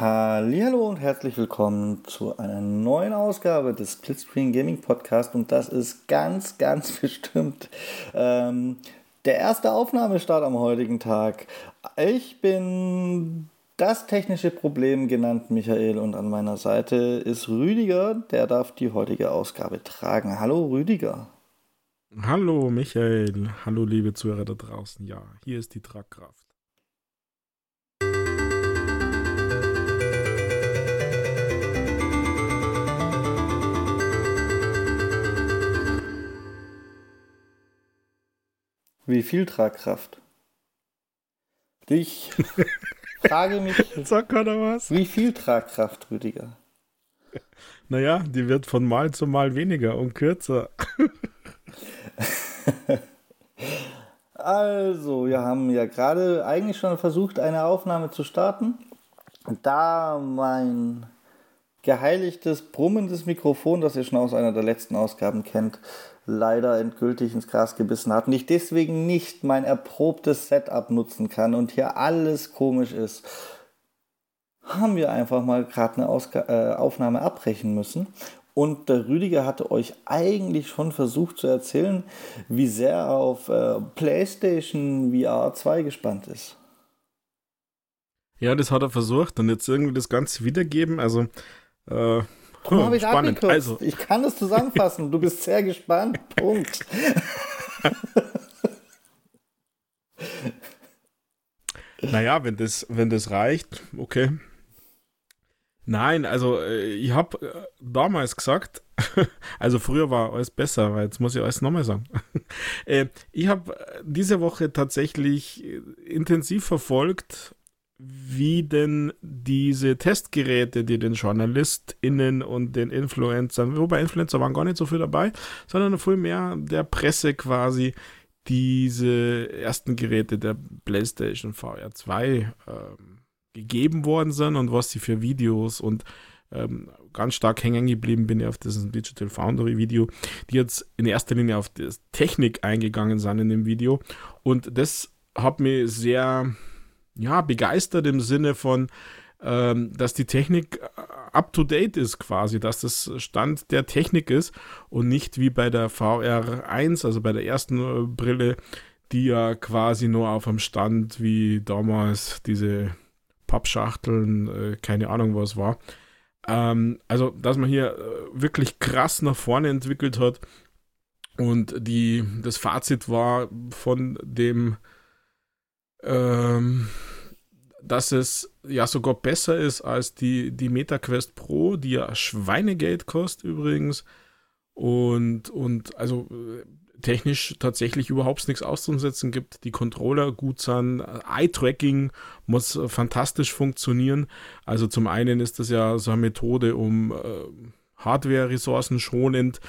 Hallo und herzlich willkommen zu einer neuen Ausgabe des Splitscreen Gaming Podcast und das ist ganz, ganz bestimmt ähm, der erste Aufnahmestart am heutigen Tag. Ich bin das technische Problem genannt Michael und an meiner Seite ist Rüdiger, der darf die heutige Ausgabe tragen. Hallo Rüdiger. Hallo Michael, hallo liebe Zuhörer da draußen. Ja, hier ist die Tragkraft. Wie viel Tragkraft? Ich frage mich, Sag was? wie viel Tragkraft, Rüdiger? Naja, die wird von Mal zu Mal weniger und kürzer. also, wir haben ja gerade eigentlich schon versucht, eine Aufnahme zu starten. Da mein geheiligtes, brummendes Mikrofon, das ihr schon aus einer der letzten Ausgaben kennt, leider endgültig ins Gras gebissen hat und ich deswegen nicht mein erprobtes Setup nutzen kann und hier alles komisch ist, haben wir einfach mal gerade eine Ausga äh, Aufnahme abbrechen müssen. Und der Rüdiger hatte euch eigentlich schon versucht zu erzählen, wie sehr er auf äh, PlayStation VR 2 gespannt ist. Ja, das hat er versucht und jetzt irgendwie das Ganze wiedergeben. Also äh, Darum habe ich spannend. Also. Ich kann das zusammenfassen. Du bist sehr gespannt. Punkt. naja, wenn das, wenn das reicht, okay. Nein, also äh, ich habe äh, damals gesagt, also früher war alles besser, weil jetzt muss ich alles nochmal sagen. Äh, ich habe diese Woche tatsächlich intensiv verfolgt, wie denn diese Testgeräte, die den JournalistInnen und den Influencern, wobei Influencer waren gar nicht so viel dabei, sondern viel mehr der Presse quasi diese ersten Geräte der PlayStation VR 2 ähm, gegeben worden sind und was sie für Videos und ähm, ganz stark hängen geblieben bin ich auf diesem Digital Foundry Video, die jetzt in erster Linie auf die Technik eingegangen sind in dem Video. Und das hat mich sehr ja, begeistert im Sinne von, ähm, dass die Technik äh, up to date ist quasi, dass das Stand der Technik ist und nicht wie bei der VR1, also bei der ersten äh, Brille, die ja quasi nur auf dem Stand wie damals diese Pappschachteln, äh, keine Ahnung was war. Ähm, also, dass man hier äh, wirklich krass nach vorne entwickelt hat und die, das Fazit war von dem ähm, dass es ja sogar besser ist als die, die MetaQuest Pro, die ja Schweinegeld kostet übrigens. Und, und also äh, technisch tatsächlich überhaupt nichts auszusetzen gibt. Die Controller gut sind. Eye-Tracking muss fantastisch funktionieren. Also zum einen ist das ja so eine Methode, um äh, Hardware-Ressourcen schonend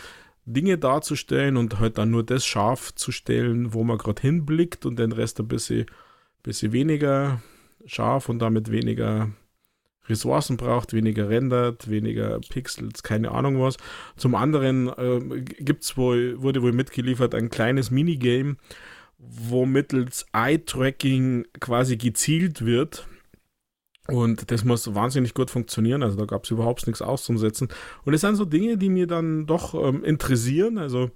Dinge darzustellen und halt dann nur das scharf zu stellen, wo man gerade hinblickt und den Rest ein bisschen, bisschen weniger scharf und damit weniger Ressourcen braucht, weniger rendert, weniger Pixels, keine Ahnung was. Zum anderen äh, gibt's wohl, wurde wohl mitgeliefert ein kleines Minigame, wo mittels Eye-Tracking quasi gezielt wird. Und das muss wahnsinnig gut funktionieren. Also da gab es überhaupt nichts auszusetzen. Und es sind so Dinge, die mir dann doch ähm, interessieren. Also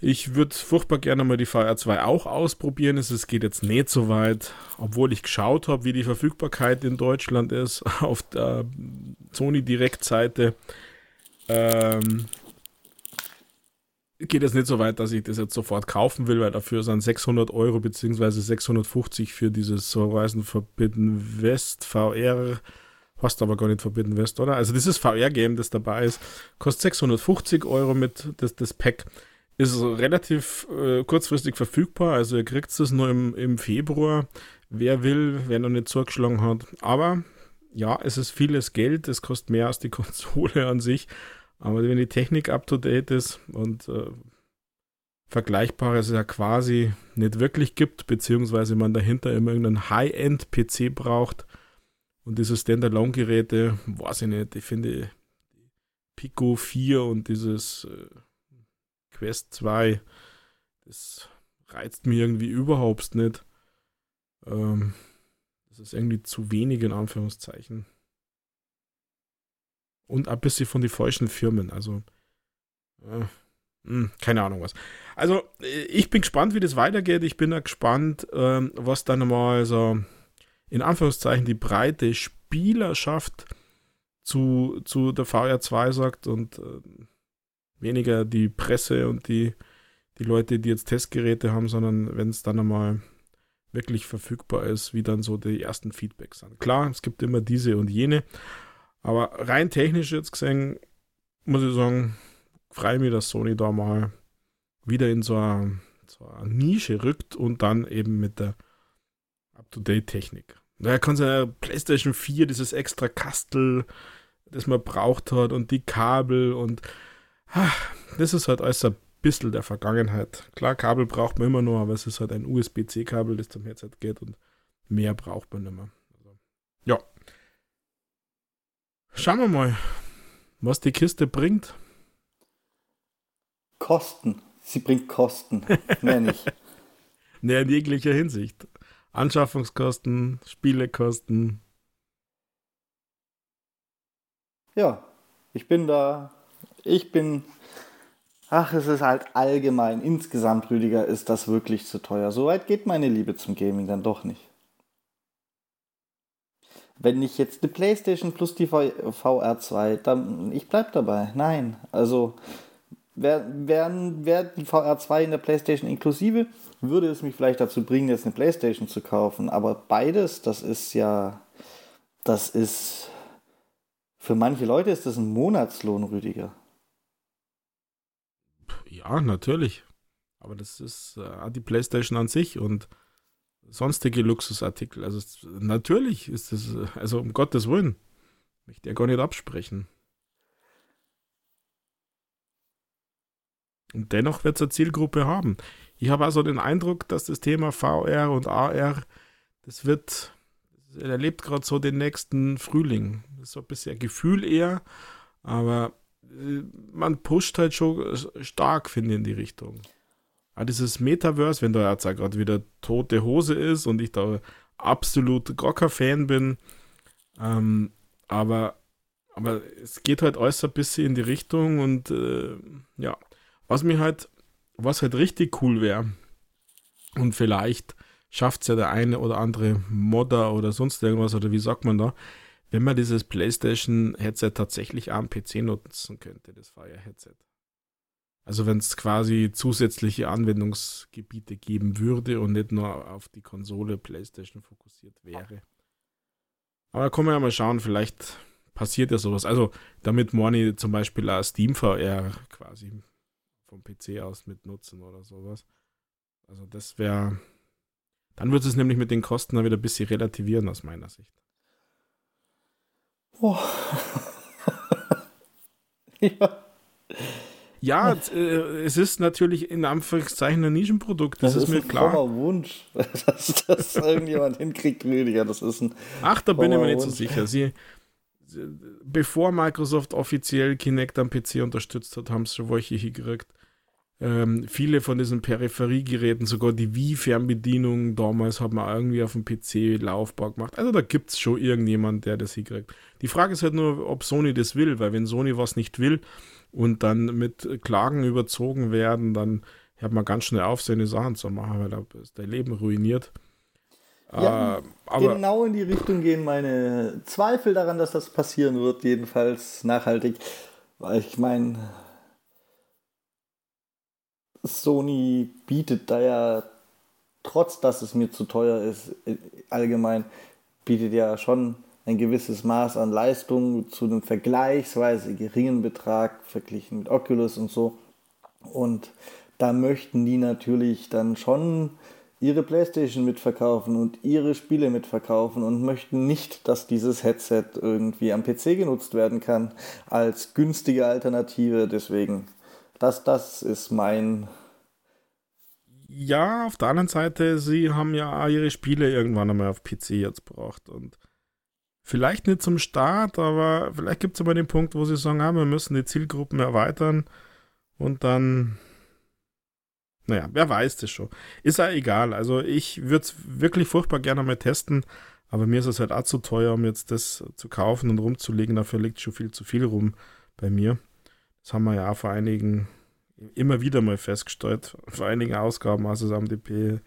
ich würde furchtbar gerne mal die VR2 auch ausprobieren. Es geht jetzt nicht so weit, obwohl ich geschaut habe, wie die Verfügbarkeit in Deutschland ist auf der Sony Direktseite. Ähm, geht es nicht so weit, dass ich das jetzt sofort kaufen will, weil dafür sind 600 Euro bzw. 650 für dieses Horizon Forbidden West VR. Hast aber gar nicht Forbidden West, oder? Also dieses VR-Game, das dabei ist, kostet 650 Euro mit das, das Pack ist relativ äh, kurzfristig verfügbar, also ihr kriegt es nur im, im Februar. Wer will, wer noch nicht zugeschlagen hat. Aber ja, es ist vieles Geld, es kostet mehr als die Konsole an sich. Aber wenn die Technik up to date ist und äh, Vergleichbares ja quasi nicht wirklich gibt, beziehungsweise man dahinter immer irgendeinen High-End-PC braucht und diese Standalone-Geräte, weiß ich nicht, ich finde Pico 4 und dieses äh, Quest 2, das reizt mich irgendwie überhaupt nicht. Ähm, das ist irgendwie zu wenig in Anführungszeichen. und ein bisschen von den falschen Firmen. Also, äh, mh, keine Ahnung was. Also, ich bin gespannt, wie das weitergeht. Ich bin auch gespannt, äh, was dann mal so in Anführungszeichen die breite Spielerschaft zu, zu der VR2 sagt und äh, weniger die Presse und die, die Leute, die jetzt Testgeräte haben, sondern wenn es dann einmal wirklich verfügbar ist, wie dann so die ersten Feedbacks sind. Klar, es gibt immer diese und jene, aber rein technisch jetzt gesehen, muss ich sagen, freue mich, dass Sony da mal wieder in so eine, so eine Nische rückt und dann eben mit der Up-to-Date-Technik. Da kann ja PlayStation 4, dieses extra Kastel, das man braucht hat und die Kabel und das ist halt alles ein bisschen der Vergangenheit. Klar, Kabel braucht man immer noch, aber es ist halt ein USB-C-Kabel, das zum Headset geht und mehr braucht man nicht mehr. Also, ja. Schauen wir mal, was die Kiste bringt. Kosten. Sie bringt Kosten. Mehr nicht. nee, in jeglicher Hinsicht. Anschaffungskosten, Spielekosten. Ja, ich bin da. Ich bin. Ach, es ist halt allgemein. Insgesamt, Rüdiger, ist das wirklich zu teuer. Soweit geht meine Liebe zum Gaming dann doch nicht. Wenn ich jetzt eine PlayStation plus die VR2, dann ich bleib dabei. Nein, also wäre wär, wär die VR2 in der PlayStation inklusive, würde es mich vielleicht dazu bringen, jetzt eine PlayStation zu kaufen. Aber beides, das ist ja, das ist, für manche Leute ist das ein Monatslohn, Rüdiger. Ja, natürlich. Aber das ist äh, die PlayStation an sich und sonstige Luxusartikel. Also natürlich ist das, also um Gottes Willen, möchte ja gar nicht absprechen. Und dennoch wird es eine Zielgruppe haben. Ich habe also den Eindruck, dass das Thema VR und AR, das wird, das erlebt gerade so den nächsten Frühling. Das ist so ein bisschen Gefühl eher, aber man pusht halt schon stark, finde ich, in die Richtung. Aber dieses Metaverse, wenn da jetzt gerade wieder tote Hose ist und ich da absolut Grocker-Fan bin, ähm, aber, aber es geht halt alles ein bisschen in die Richtung und äh, ja, was mir halt, was halt richtig cool wäre, und vielleicht schafft es ja der eine oder andere Modder oder sonst irgendwas, oder wie sagt man da, wenn man dieses PlayStation-Headset tatsächlich am PC nutzen könnte, das Fire-Headset. Also wenn es quasi zusätzliche Anwendungsgebiete geben würde und nicht nur auf die Konsole PlayStation fokussiert wäre. Aber da kann man ja mal schauen, vielleicht passiert ja sowas. Also damit Morny zum Beispiel auch Steam VR quasi vom PC aus mit nutzen oder sowas. Also das wäre. Dann wird es nämlich mit den Kosten dann wieder ein bisschen relativieren aus meiner Sicht. Oh. ja. Ja, äh, es ist natürlich in Anführungszeichen ein Nischenprodukt. Das, das ist, ist, mir ein klar. Wunsch, dass das irgendjemand hinkriegt, Rüdiger. Das ist ein. Ach, da bin ich mir nicht so sicher. Sie, bevor Microsoft offiziell Kinect am PC unterstützt hat, haben sie schon welche hingekriegt. Ähm, viele von diesen Peripheriegeräten, sogar die Wii-Fernbedienung damals hat man irgendwie auf dem PC laufbar gemacht. Also da gibt es schon irgendjemand, der das hinkriegt. Die Frage ist halt nur, ob Sony das will, weil wenn Sony was nicht will und dann mit Klagen überzogen werden, dann hört man ganz schnell auf, seine Sachen zu machen, weil da ist dein Leben ruiniert. Ja, äh, genau in die Richtung gehen meine Zweifel daran, dass das passieren wird, jedenfalls nachhaltig. Weil ich meine, Sony bietet da ja, trotz dass es mir zu teuer ist, allgemein, bietet ja schon ein gewisses Maß an Leistung zu einem vergleichsweise geringen Betrag verglichen mit Oculus und so. Und da möchten die natürlich dann schon ihre Playstation mitverkaufen und ihre Spiele mitverkaufen und möchten nicht, dass dieses Headset irgendwie am PC genutzt werden kann als günstige Alternative. Deswegen das, das ist mein. Ja, auf der anderen Seite, sie haben ja ihre Spiele irgendwann einmal auf PC jetzt gebracht und vielleicht nicht zum Start, aber vielleicht gibt es aber den Punkt, wo sie sagen, ah, wir müssen die Zielgruppen erweitern und dann, naja, wer weiß das schon. Ist ja egal. Also ich würde es wirklich furchtbar gerne mal testen, Aber mir ist es halt auch zu teuer, um jetzt das zu kaufen und rumzulegen. Dafür liegt schon viel zu viel rum bei mir. Das haben wir ja auch vor einigen, immer wieder mal festgestellt, vor einigen Ausgaben, als es am DP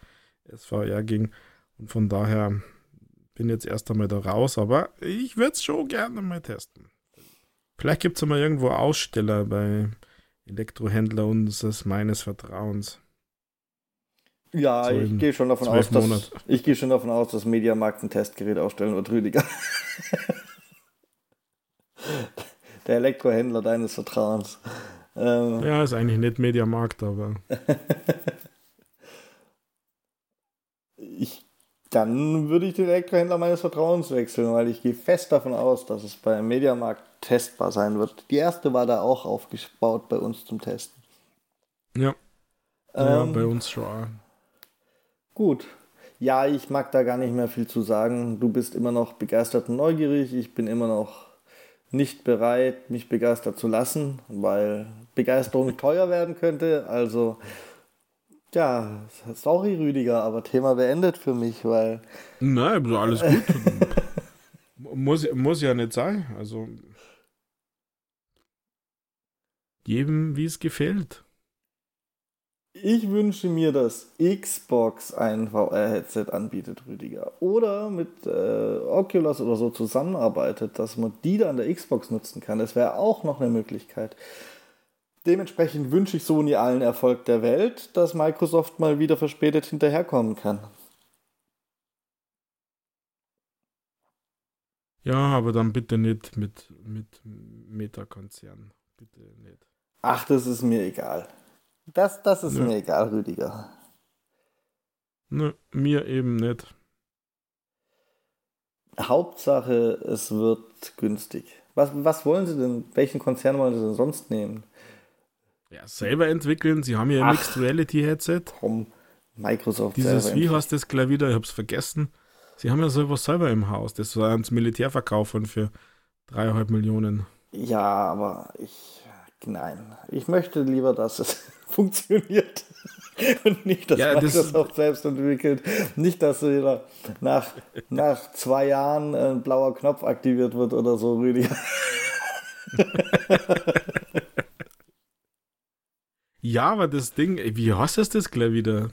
SVR ging. Und von daher bin jetzt erst einmal da raus, aber ich würde es schon gerne mal testen. Vielleicht gibt es mal irgendwo Aussteller bei Elektrohändler unseres meines Vertrauens. Ja, so ich gehe schon davon aus, dass ich gehe schon davon aus, dass Mediamarkt ein Testgerät ausstellen wird, Rüdiger. Der Elektrohändler deines Vertrauens. Ähm, ja, ist eigentlich nicht Mediamarkt, aber. ich, dann würde ich den Elektrohändler meines Vertrauens wechseln, weil ich gehe fest davon aus, dass es beim Mediamarkt testbar sein wird. Die erste war da auch aufgebaut bei uns zum Testen. Ja. Ähm, ja, bei uns schon. Gut. Ja, ich mag da gar nicht mehr viel zu sagen. Du bist immer noch begeistert und neugierig. Ich bin immer noch nicht bereit, mich begeistert zu lassen, weil Begeisterung teuer werden könnte. Also, ja, sorry, Rüdiger, aber Thema beendet für mich, weil. Nein, alles gut. muss, muss ja nicht sein. Also. Jedem, wie es gefällt. Ich wünsche mir, dass Xbox ein VR-Headset anbietet, Rüdiger. Oder mit äh, Oculus oder so zusammenarbeitet, dass man die dann der Xbox nutzen kann. Das wäre auch noch eine Möglichkeit. Dementsprechend wünsche ich Sony allen Erfolg der Welt, dass Microsoft mal wieder verspätet hinterherkommen kann. Ja, aber dann bitte nicht mit, mit Meta-Konzern. Bitte nicht. Ach, das ist mir egal. Das, das ist Nö. mir egal, Rüdiger. Nö, mir eben nicht. Hauptsache, es wird günstig. Was, was wollen Sie denn? Welchen Konzern wollen Sie denn sonst nehmen? Ja, selber entwickeln. Sie haben ja ein Mixed Reality Headset. Komm, Microsoft. Dieses, wie heißt das gleich wieder? Ich hab's vergessen. Sie haben ja sowas selber im Haus. Das war ans Militär verkaufen für dreieinhalb Millionen. Ja, aber ich, nein. Ich möchte lieber, dass es funktioniert. Und nicht, dass ja, Microsoft das selbst entwickelt. Nicht, dass wieder nach, nach zwei Jahren ein blauer Knopf aktiviert wird oder so, Rüdiger. ja, aber das Ding, wie heißt das das gleich wieder?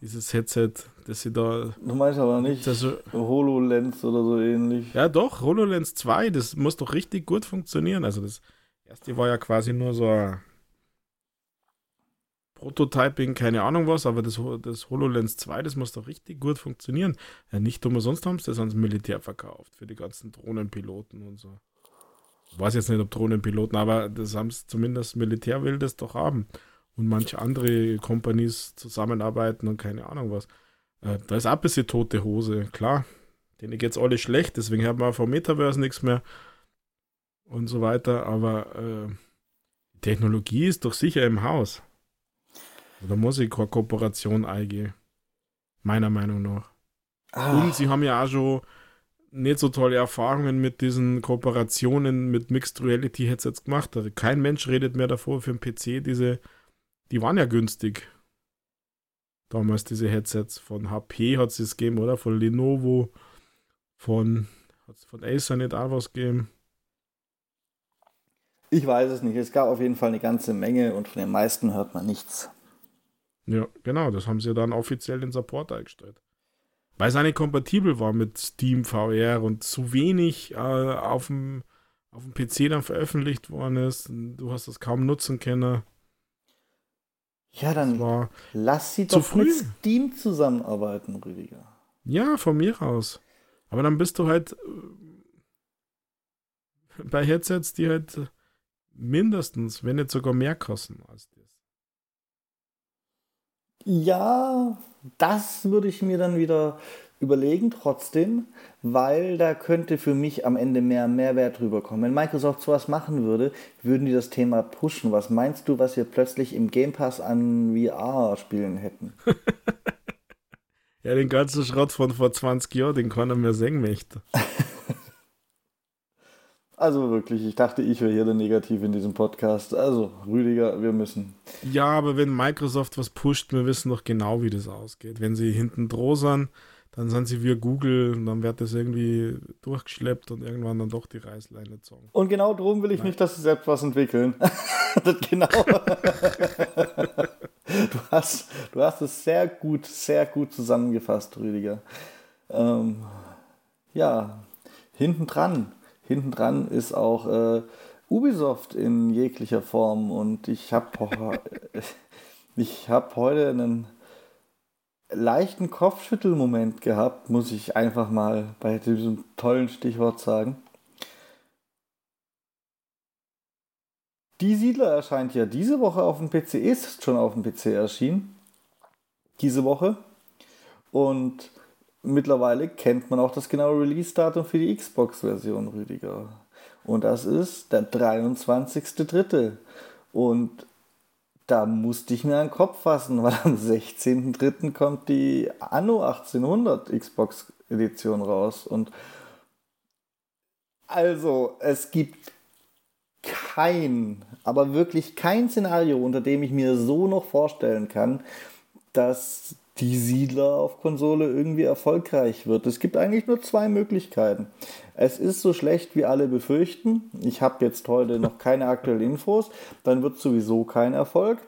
Dieses Headset, das sie da. Du meinst aber nicht so, HoloLens oder so ähnlich. Ja, doch, HoloLens 2, das muss doch richtig gut funktionieren. Also, das erste war ja quasi nur so ein Prototyping, keine Ahnung was, aber das, das HoloLens 2, das muss doch richtig gut funktionieren. Ja, nicht umsonst haben sie das ans Militär verkauft, für die ganzen Drohnenpiloten und so. Ich weiß jetzt nicht, ob Drohnenpiloten, aber das haben sie zumindest Militär will das doch haben. Und manche andere Companies zusammenarbeiten und keine Ahnung was. Äh, da ist auch ein bisschen tote Hose, klar. Denen geht es alle schlecht, deswegen haben wir vom Metaverse nichts mehr und so weiter, aber äh, Technologie ist doch sicher im Haus. Da muss ich keine Kooperation eingehen. Meiner Meinung nach. Ah. Und sie haben ja auch schon nicht so tolle Erfahrungen mit diesen Kooperationen mit Mixed Reality Headsets gemacht. Also kein Mensch redet mehr davor für einen PC. Diese, die waren ja günstig. Damals diese Headsets. Von HP hat es gegeben, oder? Von Lenovo. Von, hat es von Acer nicht auch was gegeben? Ich weiß es nicht. Es gab auf jeden Fall eine ganze Menge und von den meisten hört man nichts. Ja, genau, das haben sie dann offiziell in Support eingestellt. Weil es nicht kompatibel war mit Steam VR und zu wenig äh, auf, dem, auf dem PC dann veröffentlicht worden ist. Du hast das kaum nutzen können. Ja, dann lass sie doch früh. mit Steam zusammenarbeiten, Rüdiger. Ja, von mir aus. Aber dann bist du halt äh, bei Headsets, die halt mindestens, wenn nicht sogar mehr kosten als das. Ja, das würde ich mir dann wieder überlegen trotzdem, weil da könnte für mich am Ende mehr Mehrwert rüberkommen. Wenn Microsoft sowas machen würde, würden die das Thema pushen. Was meinst du, was wir plötzlich im Game Pass an VR-Spielen hätten? ja, den ganzen Schrott von vor 20 Jahren, den keiner mehr sehen möchte. Also wirklich, ich dachte, ich wäre hier der Negativ in diesem Podcast. Also, Rüdiger, wir müssen. Ja, aber wenn Microsoft was pusht, wir wissen doch genau, wie das ausgeht. Wenn sie hinten droh sind, dann sind sie wie Google und dann wird das irgendwie durchgeschleppt und irgendwann dann doch die Reißleine gezogen. Und genau darum will ich Nein. nicht, dass sie selbst was entwickeln. genau. du, hast, du hast es sehr gut, sehr gut zusammengefasst, Rüdiger. Ähm, ja, hinten dran. Hinten dran ist auch äh, Ubisoft in jeglicher Form und ich habe ich hab heute einen leichten Kopfschüttelmoment gehabt, muss ich einfach mal bei diesem tollen Stichwort sagen. Die Siedler erscheint ja diese Woche auf dem PC, ist schon auf dem PC erschienen. Diese Woche. Und mittlerweile kennt man auch das genaue Release-Datum für die Xbox-Version, Rüdiger. Und das ist der 23.3. Und da musste ich mir einen Kopf fassen, weil am 16.03. kommt die Anno 1800 Xbox Edition raus. Und also, es gibt kein, aber wirklich kein Szenario, unter dem ich mir so noch vorstellen kann, dass die Siedler auf Konsole irgendwie erfolgreich wird. Es gibt eigentlich nur zwei Möglichkeiten. Es ist so schlecht, wie alle befürchten. Ich habe jetzt heute noch keine aktuellen Infos. Dann wird sowieso kein Erfolg.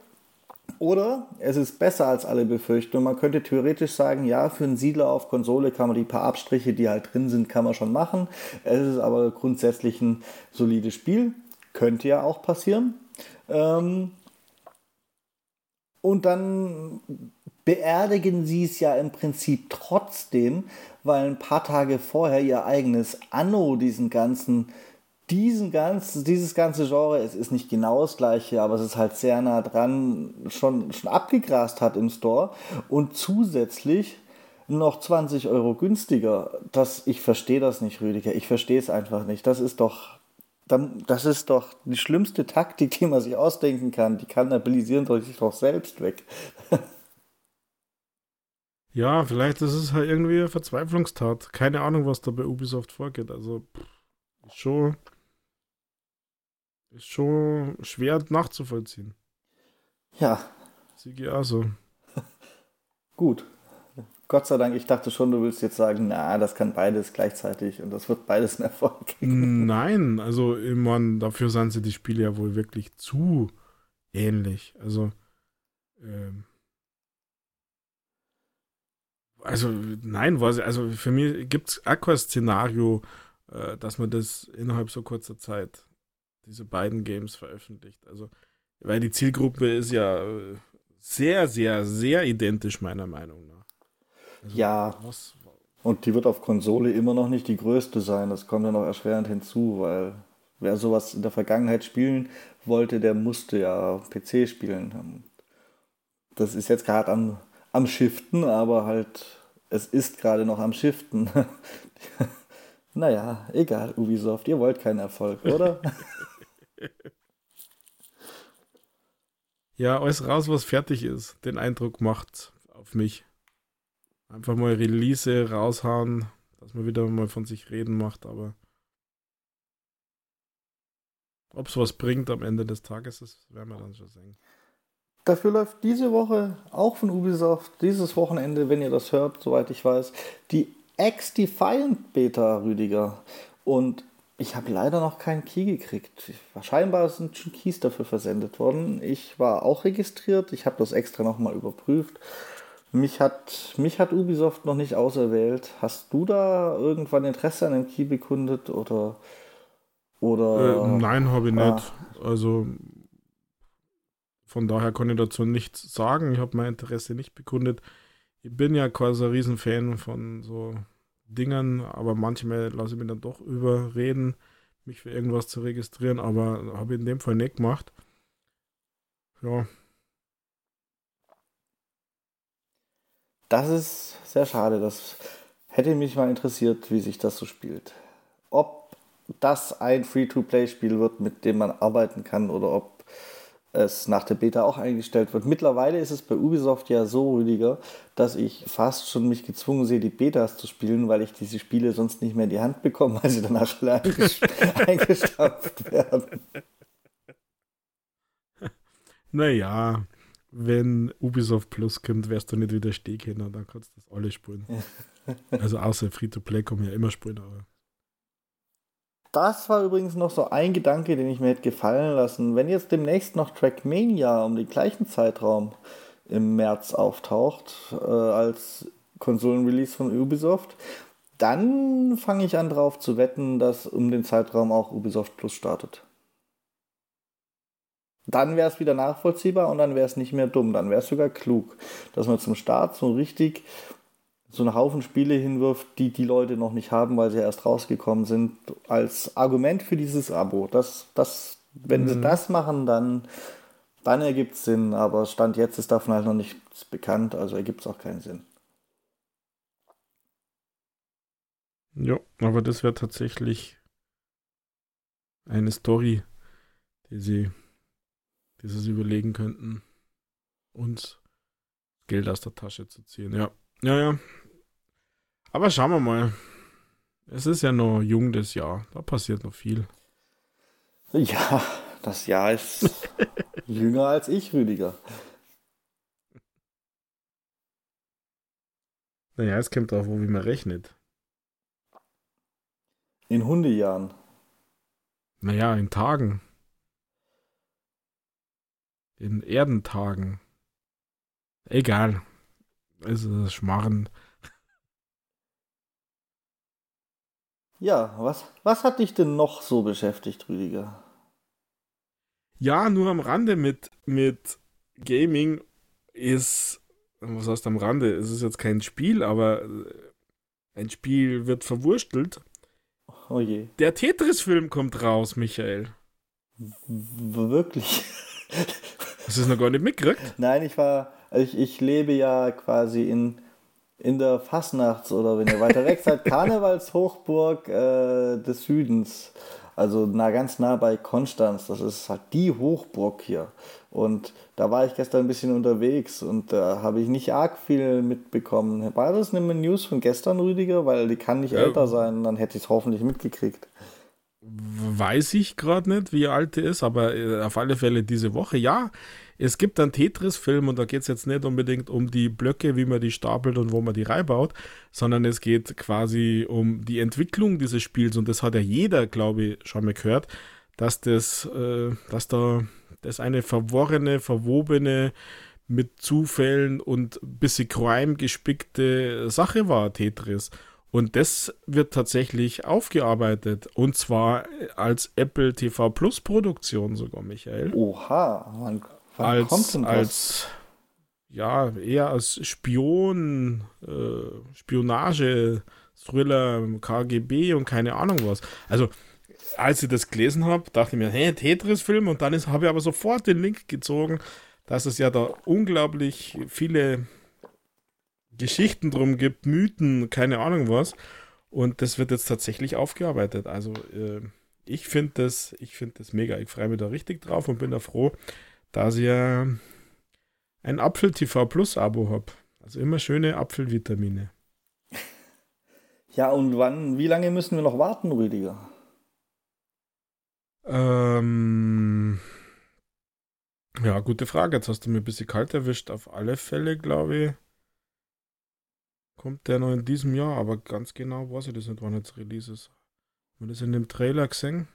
Oder es ist besser als alle befürchten. Und man könnte theoretisch sagen, ja, für einen Siedler auf Konsole kann man die paar Abstriche, die halt drin sind, kann man schon machen. Es ist aber grundsätzlich ein solides Spiel. Könnte ja auch passieren. Ähm und dann beerdigen sie es ja im Prinzip trotzdem, weil ein paar Tage vorher ihr eigenes Anno diesen ganzen diesen ganzen, dieses ganze Genre, es ist nicht genau das gleiche, aber es ist halt sehr nah dran, schon, schon abgegrast hat im Store und zusätzlich noch 20 Euro günstiger. Das, ich verstehe das nicht, Rüdiger. Ich verstehe es einfach nicht. Das ist doch, das ist doch die schlimmste Taktik, die man sich ausdenken kann. Die kannabilisieren sich doch selbst weg. Ja, vielleicht ist es halt irgendwie eine Verzweiflungstat. Keine Ahnung, was da bei Ubisoft vorgeht. Also, ist schon, ist schon schwer nachzuvollziehen. Ja. Sigi also. Gut. Gott sei Dank, ich dachte schon, du willst jetzt sagen, na, das kann beides gleichzeitig und das wird beides ein Erfolg. Nein, also ich meine, dafür sind sie die Spiele ja wohl wirklich zu ähnlich. Also, ähm, also nein, was, also für mich gibt es auch kein Szenario, äh, dass man das innerhalb so kurzer Zeit, diese beiden Games veröffentlicht. Also, weil die Zielgruppe ist ja äh, sehr, sehr, sehr identisch, meiner Meinung nach. Also, ja. Was, und die wird auf Konsole immer noch nicht die größte sein. Das kommt ja noch erschwerend hinzu, weil wer sowas in der Vergangenheit spielen wollte, der musste ja PC spielen. Das ist jetzt gerade am am Shiften, aber halt, es ist gerade noch am Shiften. naja, egal, Ubisoft, ihr wollt keinen Erfolg, oder? ja, alles raus, was fertig ist. Den Eindruck macht auf mich. Einfach mal Release raushauen, dass man wieder mal von sich reden macht, aber ob es was bringt am Ende des Tages, das werden wir dann schon sehen. Dafür läuft diese Woche auch von Ubisoft, dieses Wochenende, wenn ihr das hört, soweit ich weiß, die X-Defiant Beta, Rüdiger. Und ich habe leider noch keinen Key gekriegt. Scheinbar sind schon Keys dafür versendet worden. Ich war auch registriert, ich habe das extra nochmal überprüft. Mich hat, mich hat Ubisoft noch nicht auserwählt. Hast du da irgendwann Interesse an dem Key bekundet oder? oder äh, nein, habe ich ah. nicht. Also von daher kann ich dazu nichts sagen. Ich habe mein Interesse nicht bekundet. Ich bin ja quasi ein Riesenfan von so Dingen, aber manchmal lasse ich mich dann doch überreden, mich für irgendwas zu registrieren, aber habe ich in dem Fall nicht gemacht. Ja. Das ist sehr schade. Das hätte mich mal interessiert, wie sich das so spielt. Ob das ein Free-to-Play-Spiel wird, mit dem man arbeiten kann, oder ob es nach der Beta auch eingestellt wird. Mittlerweile ist es bei Ubisoft ja so, Rüdiger, dass ich fast schon mich gezwungen sehe, die Betas zu spielen, weil ich diese Spiele sonst nicht mehr in die Hand bekomme, weil sie danach alle eingestampft werden. Naja, wenn Ubisoft Plus kommt, wärst du nicht widerstehen können, dann kannst du das alles spielen. Also außer Free-to-Play kommen ja immer Spiele, aber. Das war übrigens noch so ein Gedanke, den ich mir hätte gefallen lassen. Wenn jetzt demnächst noch Trackmania um den gleichen Zeitraum im März auftaucht, äh, als Konsolenrelease von Ubisoft, dann fange ich an drauf zu wetten, dass um den Zeitraum auch Ubisoft Plus startet. Dann wäre es wieder nachvollziehbar und dann wäre es nicht mehr dumm. Dann wäre es sogar klug, dass man zum Start so richtig so einen Haufen Spiele hinwirft, die die Leute noch nicht haben, weil sie erst rausgekommen sind, als Argument für dieses Abo. Das, das, wenn mhm. sie das machen, dann, dann ergibt es Sinn. Aber Stand jetzt ist davon halt noch nichts bekannt, also ergibt es auch keinen Sinn. Ja, aber das wäre tatsächlich eine Story, die sie die sie sich überlegen könnten, uns Geld aus der Tasche zu ziehen. Ja, ja, ja. Aber schauen wir mal. Es ist ja noch jung das Jahr. Da passiert noch viel. Ja, das Jahr ist jünger als ich, Rüdiger. Naja, es kommt drauf, wie man rechnet. In Hundejahren. Naja, in Tagen in Erdentagen. Egal. Es ist Schmarren. Ja, was, was hat dich denn noch so beschäftigt, Rüdiger? Ja, nur am Rande mit, mit Gaming ist, was heißt am Rande? Es ist jetzt kein Spiel, aber ein Spiel wird verwurstelt. Oh je. Der Tetris-Film kommt raus, Michael. W wirklich? Hast du es noch gar nicht mitgekriegt? Nein, ich war, also ich, ich lebe ja quasi in, in der Fasnachts- oder wenn ihr weiter weg seid, Karnevalshochburg äh, des Südens. Also nah, ganz nah bei Konstanz. Das ist halt die Hochburg hier. Und da war ich gestern ein bisschen unterwegs und da habe ich nicht arg viel mitbekommen. War das eine News von gestern, Rüdiger? Weil die kann nicht ja. älter sein, dann hätte ich es hoffentlich mitgekriegt. Weiß ich gerade nicht, wie alt er ist, aber äh, auf alle Fälle diese Woche. Ja, es gibt einen Tetris-Film und da geht es jetzt nicht unbedingt um die Blöcke, wie man die stapelt und wo man die reinbaut, sondern es geht quasi um die Entwicklung dieses Spiels und das hat ja jeder, glaube ich, schon mal gehört, dass das, äh, dass da das eine verworrene, verwobene, mit Zufällen und bisschen Crime gespickte Sache war, Tetris. Und das wird tatsächlich aufgearbeitet. Und zwar als Apple TV Plus Produktion sogar, Michael. Oha, wann, wann als? Als, ja, eher als Spion, äh, Spionage, Thriller, KGB und keine Ahnung was. Also, als ich das gelesen habe, dachte ich mir, hey, Tetris-Film. Und dann habe ich aber sofort den Link gezogen, dass es ja da unglaublich viele Geschichten drum gibt, Mythen, keine Ahnung was. Und das wird jetzt tatsächlich aufgearbeitet. Also äh, ich finde das, ich finde das mega. Ich freue mich da richtig drauf und bin da froh, dass ich äh, ein Apfel TV Plus Abo habe. Also immer schöne Apfelvitamine. Ja, und wann, wie lange müssen wir noch warten, Rüdiger? Ähm, ja, gute Frage. Jetzt hast du mir ein bisschen kalt erwischt. Auf alle Fälle, glaube ich kommt der noch in diesem Jahr, aber ganz genau weiß ich das nicht, wann jetzt Release ist. Haben wir das in dem Trailer gesehen?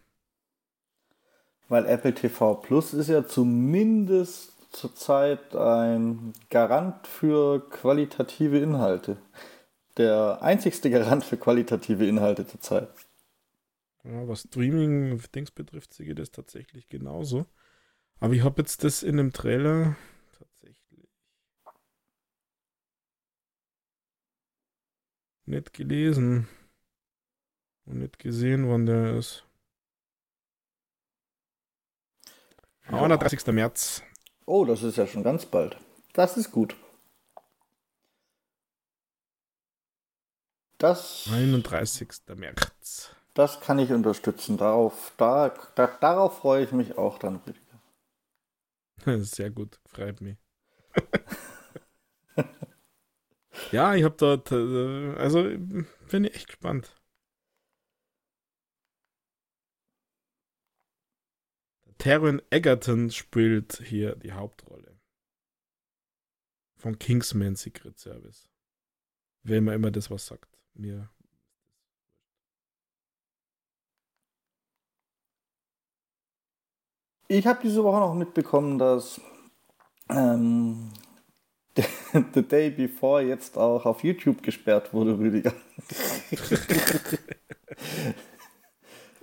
Weil Apple TV Plus ist ja zumindest zurzeit ein Garant für qualitative Inhalte. Der einzigste Garant für qualitative Inhalte zurzeit. Ja, was Streaming-Dings betrifft, sehe ich das tatsächlich genauso. Aber ich habe jetzt das in dem Trailer nicht gelesen und nicht gesehen, wann der ist. Ja. 31. März. Oh, das ist ja schon ganz bald. Das ist gut. Das. 31. März. Das kann ich unterstützen. Darauf, da, da, darauf freue ich mich auch dann, Rüdiger. Sehr gut, freut mich. Ja, ich habe dort, äh, also bin ich echt gespannt. Taron Egerton spielt hier die Hauptrolle. Von Kingsman Secret Service. wer immer immer das was sagt. Mir. Ich habe diese Woche noch mitbekommen, dass ähm, The Day Before jetzt auch auf YouTube gesperrt wurde, Rüdiger.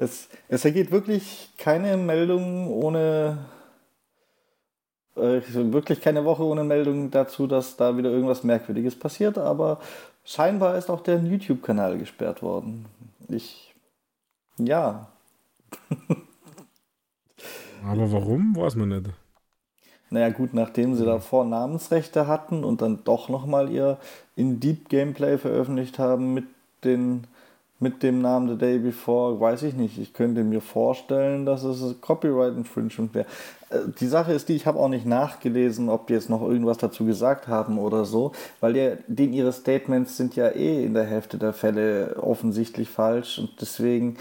es, es ergeht wirklich keine Meldung ohne äh, wirklich keine Woche ohne Meldung dazu, dass da wieder irgendwas Merkwürdiges passiert, aber scheinbar ist auch der YouTube-Kanal gesperrt worden. Ich. Ja. aber warum, weiß man nicht. Naja, gut, nachdem sie davor Namensrechte hatten und dann doch nochmal ihr In-Deep-Gameplay veröffentlicht haben mit den mit dem Namen The Day Before, weiß ich nicht. Ich könnte mir vorstellen, dass es Copyright Infringement wäre. Äh, die Sache ist die, ich habe auch nicht nachgelesen, ob die jetzt noch irgendwas dazu gesagt haben oder so, weil der, den ihre Statements sind ja eh in der Hälfte der Fälle offensichtlich falsch und deswegen,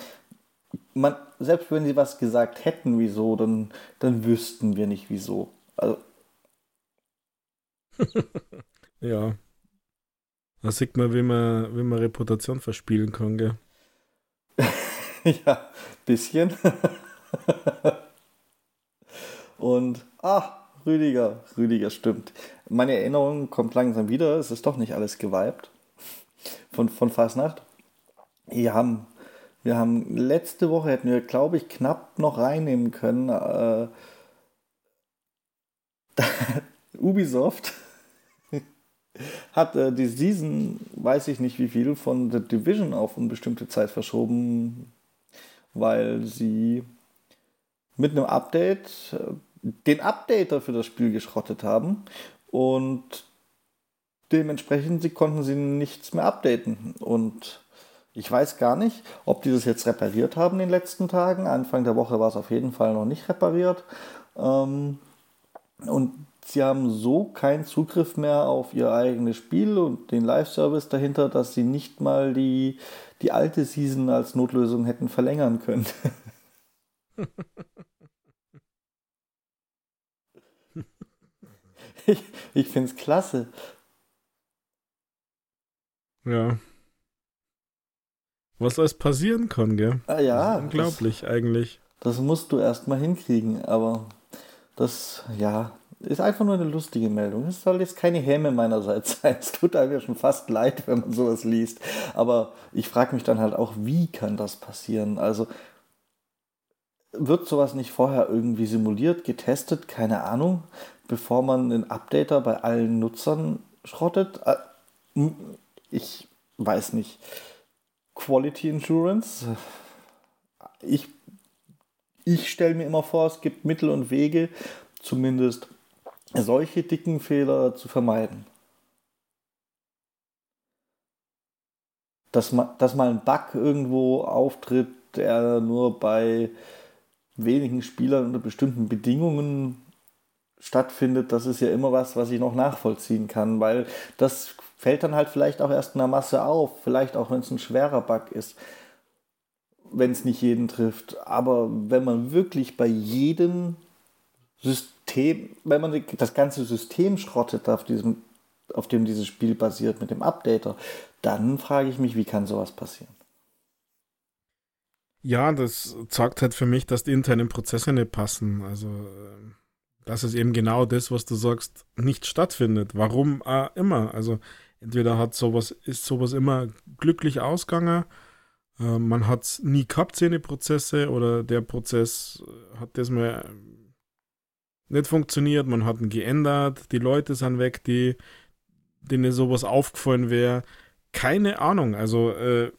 man, selbst wenn sie was gesagt hätten, wieso, dann, dann wüssten wir nicht wieso. Also. ja, da sieht man, wie man, wie man Reputation verspielen kann, gell? ja, bisschen. Und, ah, Rüdiger, Rüdiger stimmt. Meine Erinnerung kommt langsam wieder, es ist doch nicht alles geweibt. Von, von Fasnacht. Wir haben, wir haben letzte Woche, hätten wir, glaube ich, knapp noch reinnehmen können, äh, Ubisoft hat äh, die Season, weiß ich nicht wie viel, von The Division auf unbestimmte Zeit verschoben, weil sie mit einem Update äh, den Updater für das Spiel geschrottet haben und dementsprechend sie konnten sie nichts mehr updaten und ich weiß gar nicht, ob die das jetzt repariert haben in den letzten Tagen. Anfang der Woche war es auf jeden Fall noch nicht repariert. Ähm, und sie haben so keinen Zugriff mehr auf ihr eigenes Spiel und den Live-Service dahinter, dass sie nicht mal die, die alte Season als Notlösung hätten verlängern können. ich ich finde es klasse. Ja. Was alles passieren kann, gell? Ah, ja. unglaublich das, eigentlich. Das musst du erstmal hinkriegen, aber das, ja, ist einfach nur eine lustige Meldung. Es soll jetzt keine Häme meinerseits sein. Es tut einem ja schon fast leid, wenn man sowas liest. Aber ich frage mich dann halt auch, wie kann das passieren? Also wird sowas nicht vorher irgendwie simuliert, getestet, keine Ahnung, bevor man den Updater bei allen Nutzern schrottet? Äh, ich weiß nicht. Quality Insurance? Ich, ich stelle mir immer vor, es gibt Mittel und Wege, zumindest solche dicken Fehler zu vermeiden. Dass, ma, dass mal ein Bug irgendwo auftritt, der nur bei wenigen Spielern unter bestimmten Bedingungen stattfindet, das ist ja immer was, was ich noch nachvollziehen kann, weil das fällt dann halt vielleicht auch erst in der Masse auf, vielleicht auch wenn es ein schwerer Bug ist, wenn es nicht jeden trifft. Aber wenn man wirklich bei jedem System, wenn man das ganze System schrottet, auf, diesem, auf dem dieses Spiel basiert, mit dem Updater, dann frage ich mich, wie kann sowas passieren? Ja, das zeigt halt für mich, dass die internen Prozesse nicht passen. Also, äh, das ist eben genau das, was du sagst, nicht stattfindet. Warum auch immer. Also, entweder hat sowas, ist sowas immer glücklich ausgegangen, äh, man hat nie gehabt, Prozesse, oder der Prozess hat das mal nicht funktioniert, man hat ihn geändert, die Leute sind weg, die denen sowas aufgefallen wäre. Keine Ahnung, also äh,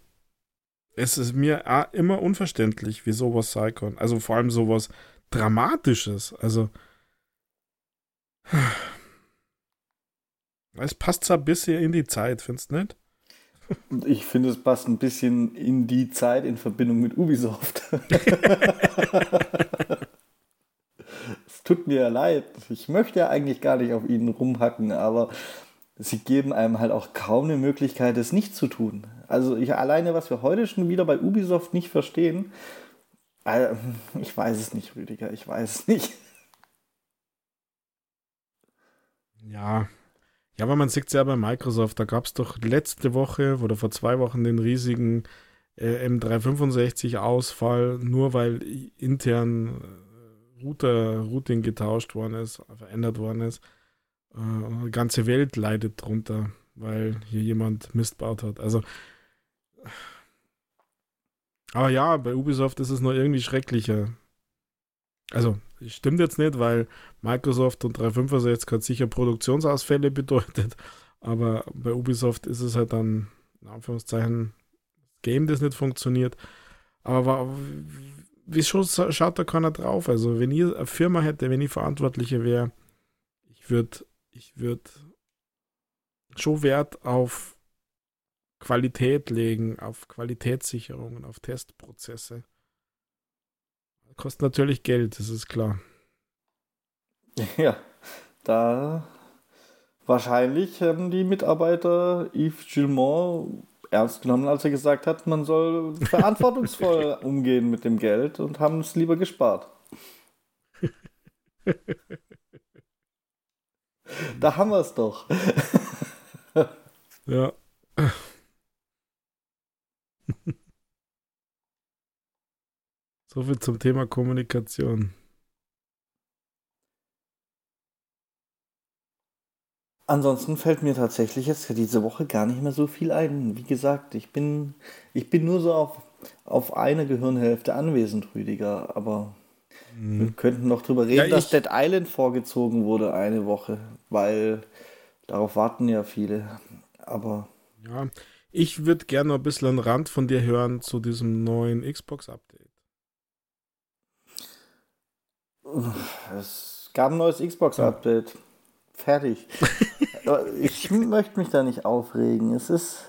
es ist mir immer unverständlich, wie sowas sein kann. Also vor allem sowas Dramatisches. Also es passt zwar ein bisschen in die Zeit, findest du nicht? Ich finde, es passt ein bisschen in die Zeit in Verbindung mit Ubisoft. tut mir leid. Ich möchte ja eigentlich gar nicht auf ihnen rumhacken, aber sie geben einem halt auch kaum eine Möglichkeit, es nicht zu tun. Also ich alleine, was wir heute schon wieder bei Ubisoft nicht verstehen, äh, ich weiß es nicht, Rüdiger, ich weiß es nicht. Ja, Ja, aber man sieht es ja bei Microsoft, da gab es doch letzte Woche oder vor zwei Wochen den riesigen äh, M365-Ausfall, nur weil intern Router, Routing getauscht worden ist, verändert worden ist. Äh, die ganze Welt leidet drunter, weil hier jemand Mist baut hat. Also, aber ja, bei Ubisoft ist es noch irgendwie schrecklicher. Also, stimmt jetzt nicht, weil Microsoft und 365 hat sicher Produktionsausfälle bedeutet, aber bei Ubisoft ist es halt dann, in Anführungszeichen, Game, das nicht funktioniert. Aber wieso schaut da keiner drauf? Also, wenn ihr eine Firma hätte, wenn ich Verantwortliche wäre, ich würde ich würde schon Wert auf Qualität legen, auf Qualitätssicherungen, auf Testprozesse. Kostet natürlich Geld, das ist klar. Ja, da wahrscheinlich haben die Mitarbeiter Yves Gilmont ernst genommen, als er gesagt hat, man soll verantwortungsvoll umgehen mit dem Geld und haben es lieber gespart. Da haben wir es doch. ja. so viel zum Thema Kommunikation. Ansonsten fällt mir tatsächlich jetzt diese Woche gar nicht mehr so viel ein. Wie gesagt, ich bin, ich bin nur so auf, auf eine Gehirnhälfte anwesend, Rüdiger, aber Mhm. Wir könnten noch drüber reden, ja, dass Dead Island vorgezogen wurde eine Woche, weil darauf warten ja viele. Aber. Ja, ich würde gerne noch ein bisschen einen Rand von dir hören zu diesem neuen Xbox-Update. Es gab ein neues Xbox-Update. Ja. Fertig. ich möchte mich da nicht aufregen. Es ist.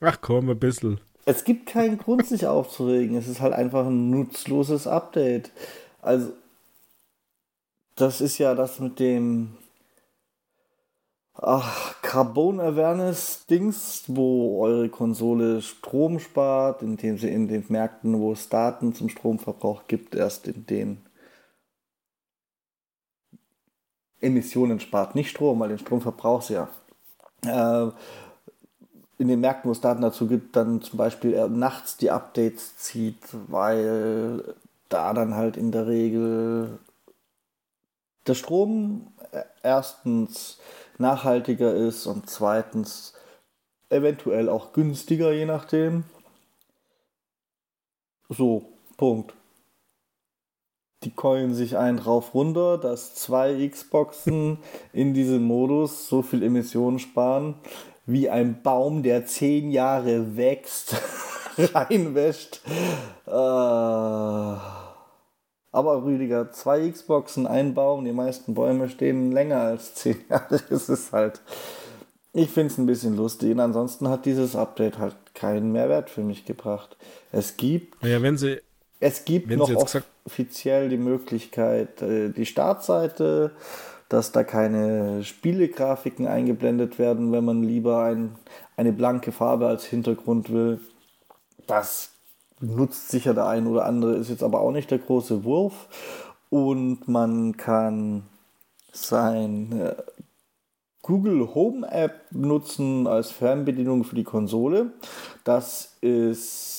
Ach komm, ein bisschen. Es gibt keinen Grund, sich aufzuregen. Es ist halt einfach ein nutzloses Update. Also, das ist ja das mit dem ach, Carbon Awareness Dings, wo eure Konsole Strom spart, indem sie in den Märkten, wo es Daten zum Stromverbrauch gibt, erst in den Emissionen spart. Nicht Strom, weil den Strom verbraucht sie ja. Äh, in den Märkten, wo es Daten dazu gibt, dann zum Beispiel nachts die Updates zieht, weil da dann halt in der Regel der Strom äh, erstens nachhaltiger ist und zweitens eventuell auch günstiger, je nachdem. So, Punkt. Die coilen sich ein drauf runter, dass zwei Xboxen in diesem Modus so viel Emissionen sparen, wie ein Baum, der zehn Jahre wächst, reinwäscht. Äh, aber Rüdiger, zwei Xboxen, ein Baum, die meisten Bäume stehen länger als zehn Jahre. Es ist halt. Ich finde es ein bisschen lustig. Und ansonsten hat dieses Update halt keinen Mehrwert für mich gebracht. Es gibt. Ja, wenn sie. Es gibt noch offiziell die Möglichkeit, äh, die Startseite dass da keine Spielegrafiken eingeblendet werden, wenn man lieber ein, eine blanke Farbe als Hintergrund will. Das nutzt sicher der ein oder andere, ist jetzt aber auch nicht der große Wurf. Und man kann sein äh, Google Home App nutzen als Fernbedienung für die Konsole. Das ist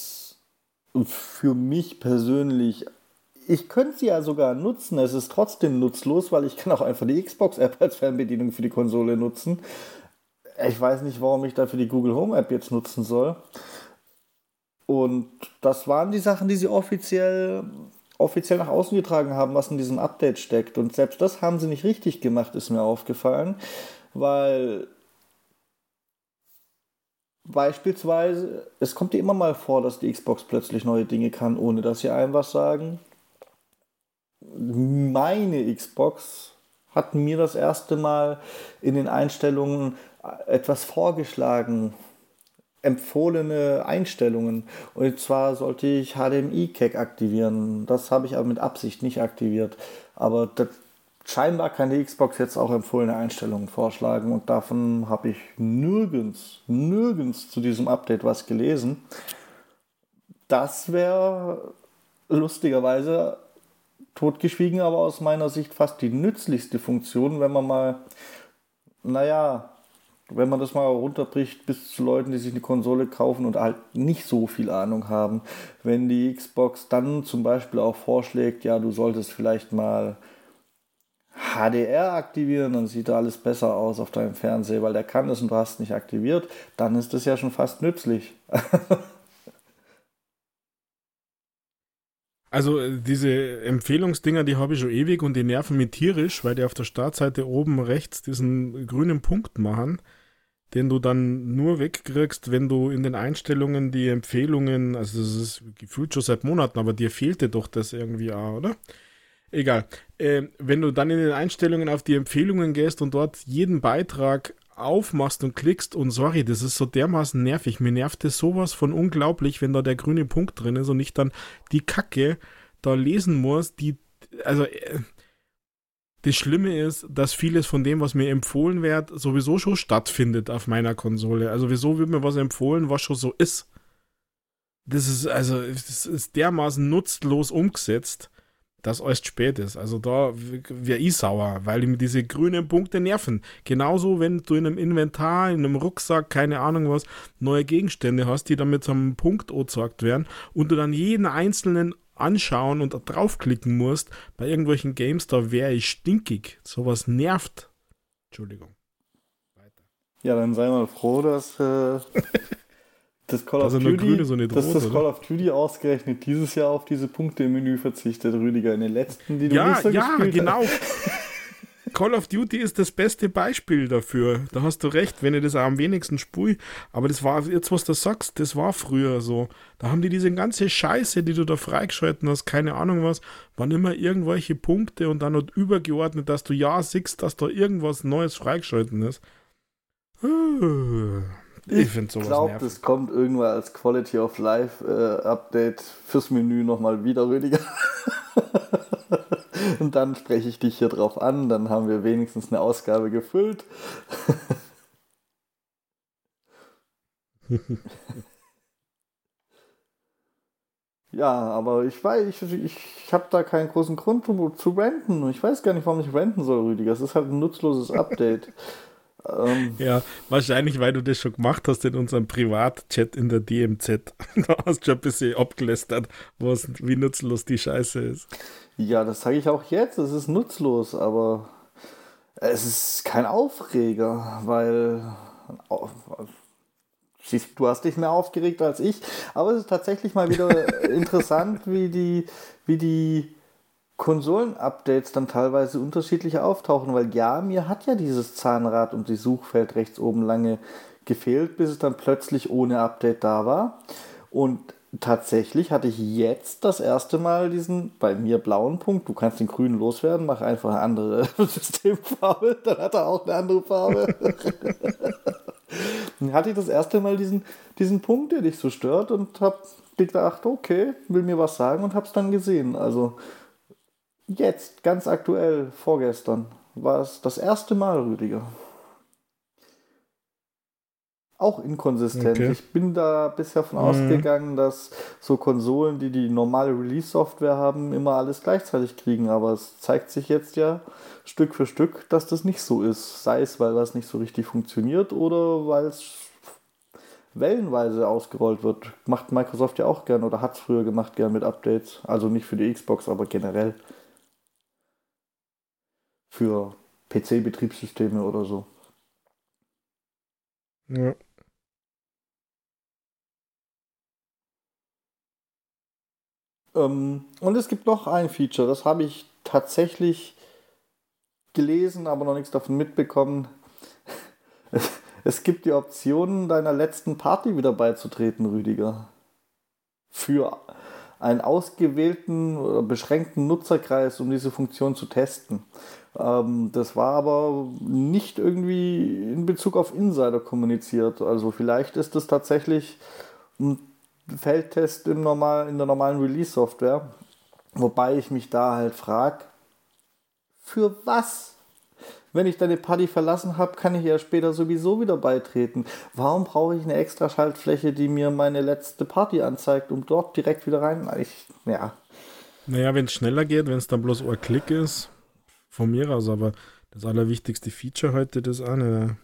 für mich persönlich ich könnte sie ja sogar nutzen. Es ist trotzdem nutzlos, weil ich kann auch einfach die Xbox-App als Fernbedienung für die Konsole nutzen. Ich weiß nicht, warum ich dafür die Google Home App jetzt nutzen soll. Und das waren die Sachen, die sie offiziell, offiziell nach außen getragen haben, was in diesem Update steckt. Und selbst das haben sie nicht richtig gemacht, ist mir aufgefallen, weil Beispielsweise, es kommt dir immer mal vor, dass die Xbox plötzlich neue Dinge kann, ohne dass sie einem was sagen meine Xbox hat mir das erste Mal in den Einstellungen etwas vorgeschlagen, empfohlene Einstellungen. Und zwar sollte ich HDMI-Cack aktivieren. Das habe ich aber mit Absicht nicht aktiviert. Aber das, scheinbar kann die Xbox jetzt auch empfohlene Einstellungen vorschlagen und davon habe ich nirgends, nirgends zu diesem Update was gelesen. Das wäre lustigerweise totgeschwiegen, aber aus meiner Sicht fast die nützlichste Funktion, wenn man mal, naja, wenn man das mal runterbricht bis zu Leuten, die sich eine Konsole kaufen und halt nicht so viel Ahnung haben. Wenn die Xbox dann zum Beispiel auch vorschlägt, ja, du solltest vielleicht mal HDR aktivieren, dann sieht da alles besser aus auf deinem Fernseher, weil der kann es und du hast es nicht aktiviert, dann ist das ja schon fast nützlich. Also äh, diese Empfehlungsdinger, die habe ich schon ewig und die nerven mich tierisch, weil die auf der Startseite oben rechts diesen grünen Punkt machen, den du dann nur wegkriegst, wenn du in den Einstellungen die Empfehlungen, also das ist gefühlt schon seit Monaten, aber dir fehlte doch das irgendwie auch, oder? Egal. Äh, wenn du dann in den Einstellungen auf die Empfehlungen gehst und dort jeden Beitrag aufmachst und klickst und sorry, das ist so dermaßen nervig. Mir nervt es sowas von unglaublich, wenn da der grüne Punkt drin ist und ich dann die Kacke da lesen muss, die, also, äh, das Schlimme ist, dass vieles von dem, was mir empfohlen wird, sowieso schon stattfindet auf meiner Konsole. Also, wieso wird mir was empfohlen, was schon so ist? Das ist, also, das ist dermaßen nutzlos umgesetzt dass alles spät ist. Also da wäre ich sauer, weil mir diese grünen Punkte nerven. Genauso, wenn du in einem Inventar, in einem Rucksack, keine Ahnung was, neue Gegenstände hast, die dann mit so einem Punkt angezeigt werden und du dann jeden einzelnen anschauen und draufklicken musst bei irgendwelchen Games, da wäre ich stinkig. Sowas nervt. Entschuldigung. Weiter. Ja, dann sei mal froh, dass äh, das Call of Duty, Grüne, so dass das Call of Duty ausgerechnet dieses Jahr auf diese Punkte im Menü verzichtet, Rüdiger, in den letzten, die du ja, nicht so ja, gespielt genau. Call of Duty ist das beste Beispiel dafür. Da hast du recht, wenn ich das auch am wenigsten spui. Aber das war, jetzt was du sagst, das war früher so. Da haben die diese ganze Scheiße, die du da freigeschalten hast, keine Ahnung was, waren immer irgendwelche Punkte und dann noch übergeordnet, dass du ja siehst, dass da irgendwas Neues freigeschalten ist. Ich, finde sowas Ich glaube, das kommt irgendwann als Quality of Life äh, Update fürs Menü nochmal wieder, Rüdiger. Und dann spreche ich dich hier drauf an, dann haben wir wenigstens eine Ausgabe gefüllt. ja, aber ich weiß, ich, ich, ich habe da keinen großen Grund zu, zu renten. Ich weiß gar nicht, warum ich renten soll, Rüdiger. Es ist halt ein nutzloses Update. Ähm, ja, wahrscheinlich, weil du das schon gemacht hast in unserem Privatchat in der DMZ. da hast du schon ein bisschen abgelästert, was, wie nutzlos die Scheiße ist. Ja, das sage ich auch jetzt. Es ist nutzlos, aber es ist kein Aufreger, weil du hast dich mehr aufgeregt als ich. Aber es ist tatsächlich mal wieder interessant, wie die, wie die Konsolen-Updates dann teilweise unterschiedlich auftauchen, weil ja, mir hat ja dieses Zahnrad und die Suchfeld rechts oben lange gefehlt, bis es dann plötzlich ohne Update da war. Und tatsächlich hatte ich jetzt das erste Mal diesen bei mir blauen Punkt. Du kannst den grünen loswerden, mach einfach eine andere Systemfarbe, dann hat er auch eine andere Farbe. dann hatte ich das erste Mal diesen, diesen Punkt, der dich so stört und hab gedacht, okay, will mir was sagen und hab's dann gesehen. Also Jetzt, ganz aktuell, vorgestern, war es das erste Mal, Rüdiger. Auch inkonsistent. Okay. Ich bin da bisher von mhm. ausgegangen, dass so Konsolen, die die normale Release-Software haben, immer alles gleichzeitig kriegen. Aber es zeigt sich jetzt ja Stück für Stück, dass das nicht so ist. Sei es, weil was nicht so richtig funktioniert oder weil es wellenweise ausgerollt wird. Macht Microsoft ja auch gern oder hat es früher gemacht gern mit Updates. Also nicht für die Xbox, aber generell für PC-Betriebssysteme oder so. Ja. Ähm, und es gibt noch ein Feature, das habe ich tatsächlich gelesen, aber noch nichts davon mitbekommen. Es gibt die Option, deiner letzten Party wieder beizutreten, Rüdiger. Für einen ausgewählten oder beschränkten Nutzerkreis, um diese Funktion zu testen. Ähm, das war aber nicht irgendwie in Bezug auf Insider kommuniziert. Also vielleicht ist es tatsächlich ein Feldtest im normal, in der normalen Release-Software. Wobei ich mich da halt frage, für was? Wenn ich deine Party verlassen habe, kann ich ja später sowieso wieder beitreten. Warum brauche ich eine extra Schaltfläche, die mir meine letzte Party anzeigt, um dort direkt wieder rein? Ich, ja, Naja, wenn es schneller geht, wenn es dann bloß ein Klick ist, von mir aus, aber das allerwichtigste Feature heute, das nicht.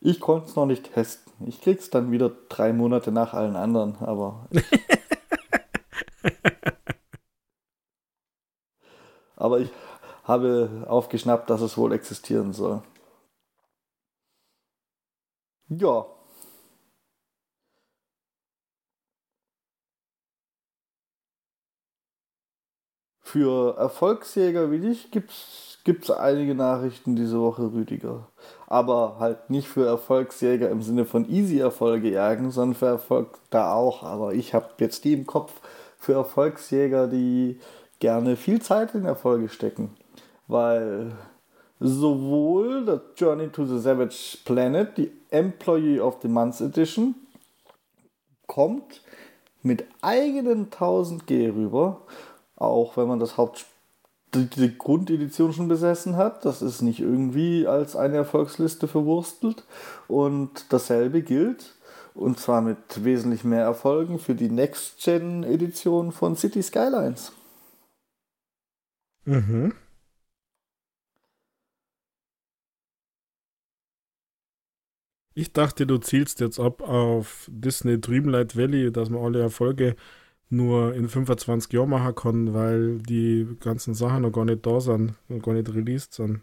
Ich konnte es noch nicht testen. Ich krieg's dann wieder drei Monate nach allen anderen, aber. aber ich habe aufgeschnappt, dass es wohl existieren soll. Ja. Für Erfolgsjäger wie dich gibt es einige Nachrichten diese Woche, Rüdiger. Aber halt nicht für Erfolgsjäger im Sinne von Easy-Erfolge jagen, sondern für Erfolg da auch. Aber ich habe jetzt die im Kopf für Erfolgsjäger, die gerne viel Zeit in Erfolge stecken. Weil sowohl das Journey to the Savage Planet, die Employee of the Month Edition, kommt mit eigenen 1000G rüber, auch wenn man das Hauptspiel die Grundedition schon besessen hat. Das ist nicht irgendwie als eine Erfolgsliste verwurstelt. Und dasselbe gilt, und zwar mit wesentlich mehr Erfolgen, für die Next-Gen-Edition von City Skylines. Mhm. Ich dachte, du zielst jetzt ab auf Disney Dreamlight Valley, dass man alle Erfolge nur in 25 Jahren machen kann, weil die ganzen Sachen noch gar nicht da sind, noch gar nicht released sind.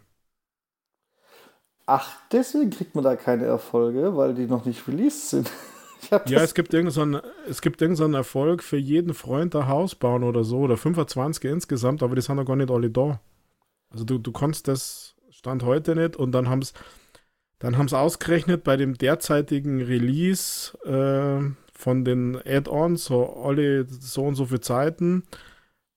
Ach, deswegen kriegt man da keine Erfolge, weil die noch nicht released sind. ja, es gibt irgendeinen es gibt irgendeinen Erfolg für jeden Freund ein Haus bauen oder so, oder 25 insgesamt, aber die sind noch gar nicht alle da. Also du, du kannst das Stand heute nicht und dann haben es dann haben sie ausgerechnet bei dem derzeitigen Release äh, von den Add-ons, so alle so und so viele Zeiten.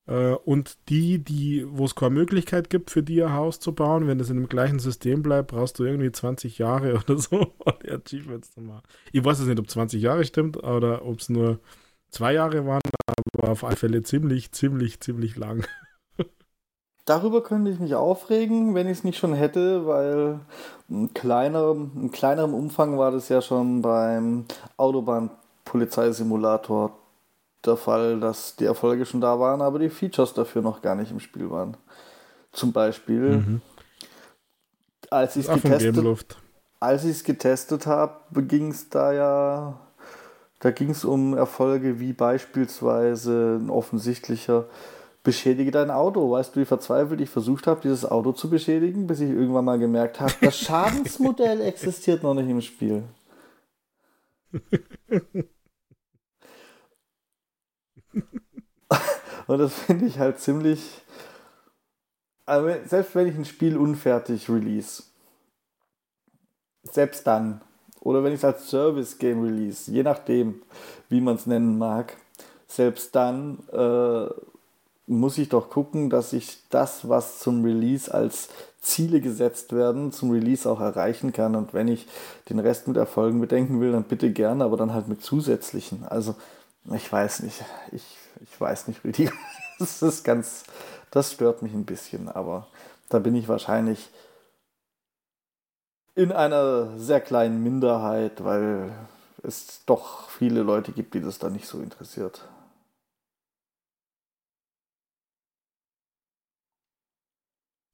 Äh, und die, die, wo es keine Möglichkeit gibt, für die ein Haus zu bauen, wenn das in dem gleichen System bleibt, brauchst du irgendwie 20 Jahre oder so, um die Achievements zu machen. Ich weiß es nicht, ob 20 Jahre stimmt oder ob es nur zwei Jahre waren, aber auf alle Fälle ziemlich, ziemlich, ziemlich lang. Darüber könnte ich mich aufregen, wenn ich es nicht schon hätte, weil ein kleiner, in kleinerem Umfang war das ja schon beim Autobahn-Polizeisimulator der Fall, dass die Erfolge schon da waren, aber die Features dafür noch gar nicht im Spiel waren. Zum Beispiel, mhm. als ich es getestet, als ich es getestet habe, ging es da ja, da ging es um Erfolge wie beispielsweise ein offensichtlicher beschädige dein Auto. Weißt du, wie verzweifelt ich versucht habe, dieses Auto zu beschädigen, bis ich irgendwann mal gemerkt habe, das Schadensmodell existiert noch nicht im Spiel. Und das finde ich halt ziemlich. Also selbst wenn ich ein Spiel unfertig release, selbst dann, oder wenn ich es als Service-Game release, je nachdem, wie man es nennen mag, selbst dann äh, muss ich doch gucken, dass ich das, was zum Release als Ziele gesetzt werden, zum Release auch erreichen kann. Und wenn ich den Rest mit Erfolgen bedenken will, dann bitte gerne, aber dann halt mit zusätzlichen. Also, ich weiß nicht. Ich, ich weiß nicht, Rüdiger. Das ist ganz, das stört mich ein bisschen, aber da bin ich wahrscheinlich in einer sehr kleinen Minderheit, weil es doch viele Leute gibt, die das da nicht so interessiert.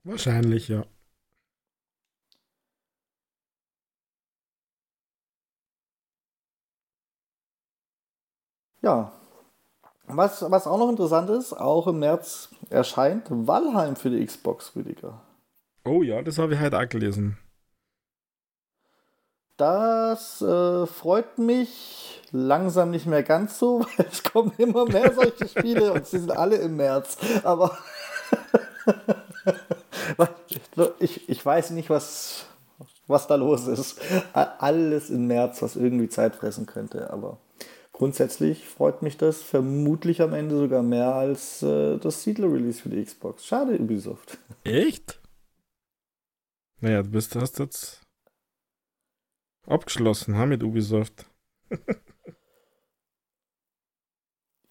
Wahrscheinlich, ja. Ja. Was, was auch noch interessant ist, auch im März erscheint Valheim für die Xbox, Rüdiger. Oh ja, das habe ich heute auch gelesen. Das äh, freut mich langsam nicht mehr ganz so, weil es kommen immer mehr solche Spiele und sie sind alle im März. Aber ich, ich weiß nicht, was, was da los ist. Alles im März, was irgendwie Zeit fressen könnte. Aber grundsätzlich freut mich das vermutlich am Ende sogar mehr als äh, das Siedler-Release für die Xbox. Schade, Ubisoft. Echt? Naja, du bist, hast jetzt abgeschlossen, ha, mit Ubisoft.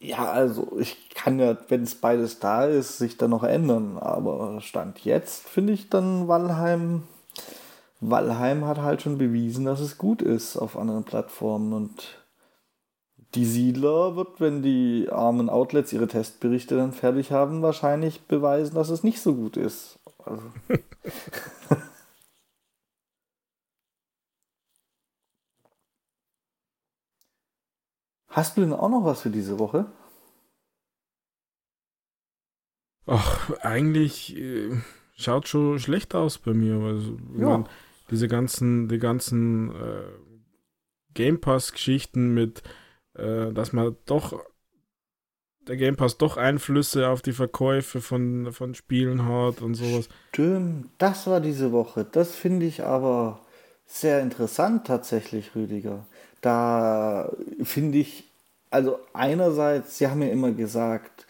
Ja, also ich kann ja, wenn es beides da ist, sich dann noch ändern. Aber Stand jetzt finde ich dann Valheim. Valheim hat halt schon bewiesen, dass es gut ist auf anderen Plattformen und die Siedler wird, wenn die armen Outlets ihre Testberichte dann fertig haben, wahrscheinlich beweisen, dass es nicht so gut ist. Also. Hast du denn auch noch was für diese Woche? Ach, eigentlich äh, schaut schon schlecht aus bei mir. Also, ja. man, diese ganzen, die ganzen äh, Game Pass-Geschichten mit, äh, dass man doch der Game Pass doch Einflüsse auf die Verkäufe von, von Spielen hat und sowas. Stimmt, das war diese Woche. Das finde ich aber sehr interessant tatsächlich, Rüdiger. Da finde ich, also einerseits, Sie haben ja immer gesagt,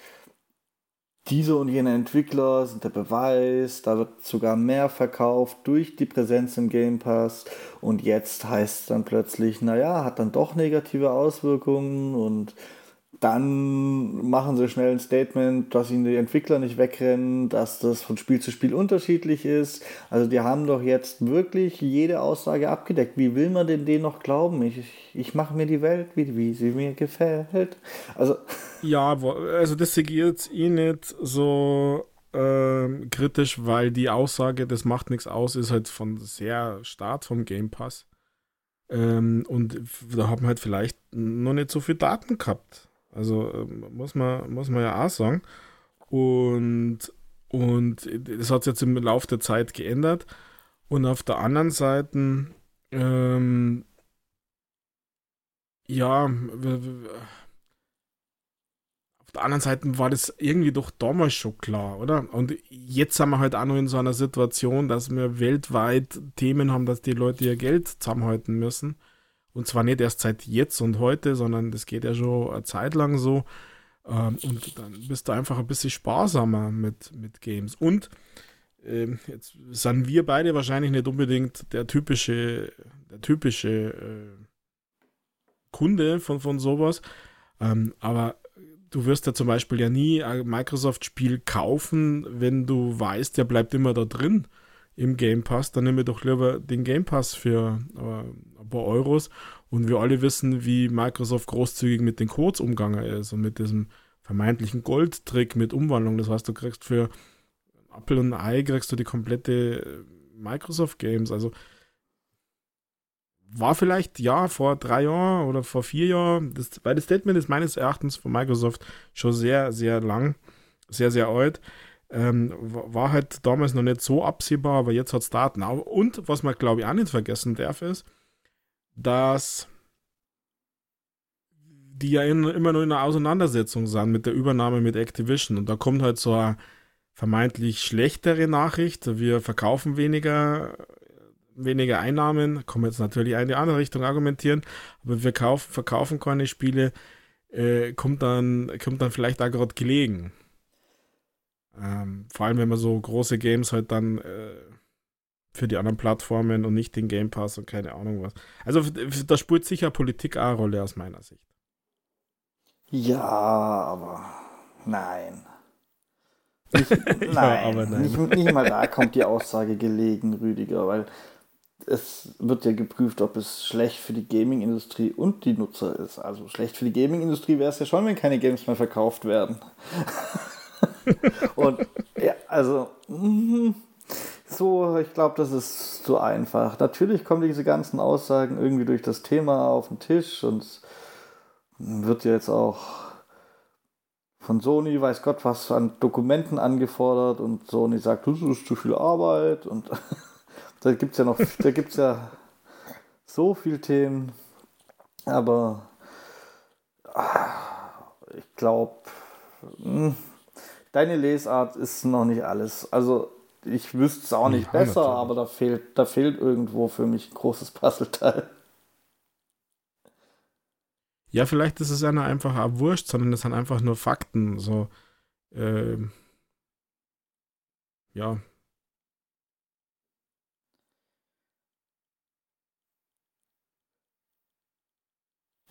diese und jene Entwickler sind der Beweis, da wird sogar mehr verkauft durch die Präsenz im Game Pass. Und jetzt heißt es dann plötzlich, naja, hat dann doch negative Auswirkungen und dann machen sie schnell ein Statement, dass ihnen die Entwickler nicht wegrennen, dass das von Spiel zu Spiel unterschiedlich ist. Also die haben doch jetzt wirklich jede Aussage abgedeckt. Wie will man denn denen noch glauben? Ich, ich, mache mir die Welt, wie, wie sie mir gefällt. Also ja, also das jetzt eh nicht so äh, kritisch, weil die Aussage, das macht nichts aus, ist halt von sehr Start vom Game Pass. Ähm, und da haben halt vielleicht noch nicht so viel Daten gehabt. Also ähm, muss, man, muss man ja auch sagen. Und, und das hat sich jetzt im Laufe der Zeit geändert. Und auf der anderen Seite, ähm, ja, auf der anderen Seite war das irgendwie doch damals schon klar, oder? Und jetzt sind wir halt auch noch in so einer Situation, dass wir weltweit Themen haben, dass die Leute ihr Geld zusammenhalten müssen. Und zwar nicht erst seit jetzt und heute, sondern das geht ja schon eine Zeit lang so. Ähm, und dann bist du einfach ein bisschen sparsamer mit, mit Games. Und ähm, jetzt sind wir beide wahrscheinlich nicht unbedingt der typische, der typische äh, Kunde von, von sowas. Ähm, aber du wirst ja zum Beispiel ja nie ein Microsoft-Spiel kaufen, wenn du weißt, der bleibt immer da drin im Game Pass, dann nehme ich doch lieber den Game Pass für äh, paar Euros. Und wir alle wissen, wie Microsoft großzügig mit den Codes umgegangen ist und mit diesem vermeintlichen Goldtrick mit Umwandlung. Das heißt, du kriegst für Apple und Ei kriegst du die komplette äh, Microsoft Games. Also war vielleicht ja vor drei Jahren oder vor vier Jahren, das, weil das Statement ist meines Erachtens von Microsoft schon sehr, sehr lang, sehr, sehr alt. Ähm, war halt damals noch nicht so absehbar, aber jetzt hat es Daten. Und was man, glaube ich, auch nicht vergessen darf, ist, dass die ja in, immer nur in einer Auseinandersetzung sind mit der Übernahme mit Activision. Und da kommt halt so eine vermeintlich schlechtere Nachricht. Wir verkaufen weniger, weniger Einnahmen. Man jetzt natürlich in die andere Richtung argumentieren. Aber wir kaufen, verkaufen keine Spiele. Äh, kommt, dann, kommt dann vielleicht auch gerade gelegen. Ähm, vor allem, wenn man so große Games halt dann äh, für die anderen Plattformen und nicht den Game Pass und keine Ahnung was. Also da spielt sicher Politik auch eine Rolle aus meiner Sicht. Ja, aber nein. Nicht, nein, ja, aber nein. Nicht, nicht mal da kommt die Aussage gelegen, Rüdiger, weil es wird ja geprüft, ob es schlecht für die Gaming-Industrie und die Nutzer ist. Also schlecht für die Gaming-Industrie wäre es ja schon, wenn keine Games mehr verkauft werden. Und ja, also mhm, so, ich glaube, das ist zu einfach. Natürlich kommen diese ganzen Aussagen irgendwie durch das Thema auf den Tisch und wird jetzt auch von Sony, weiß Gott, was an Dokumenten angefordert und Sony sagt, das ist zu viel Arbeit und da gibt es ja noch, da gibt ja so viele Themen, aber ich glaube, hm, deine Lesart ist noch nicht alles. Also ich wüsste es auch nicht ja, besser, natürlich. aber da fehlt, da fehlt irgendwo für mich ein großes Puzzleteil. Ja, vielleicht ist es ja einfach auch wurscht, sondern es sind einfach nur Fakten. So, äh, ja,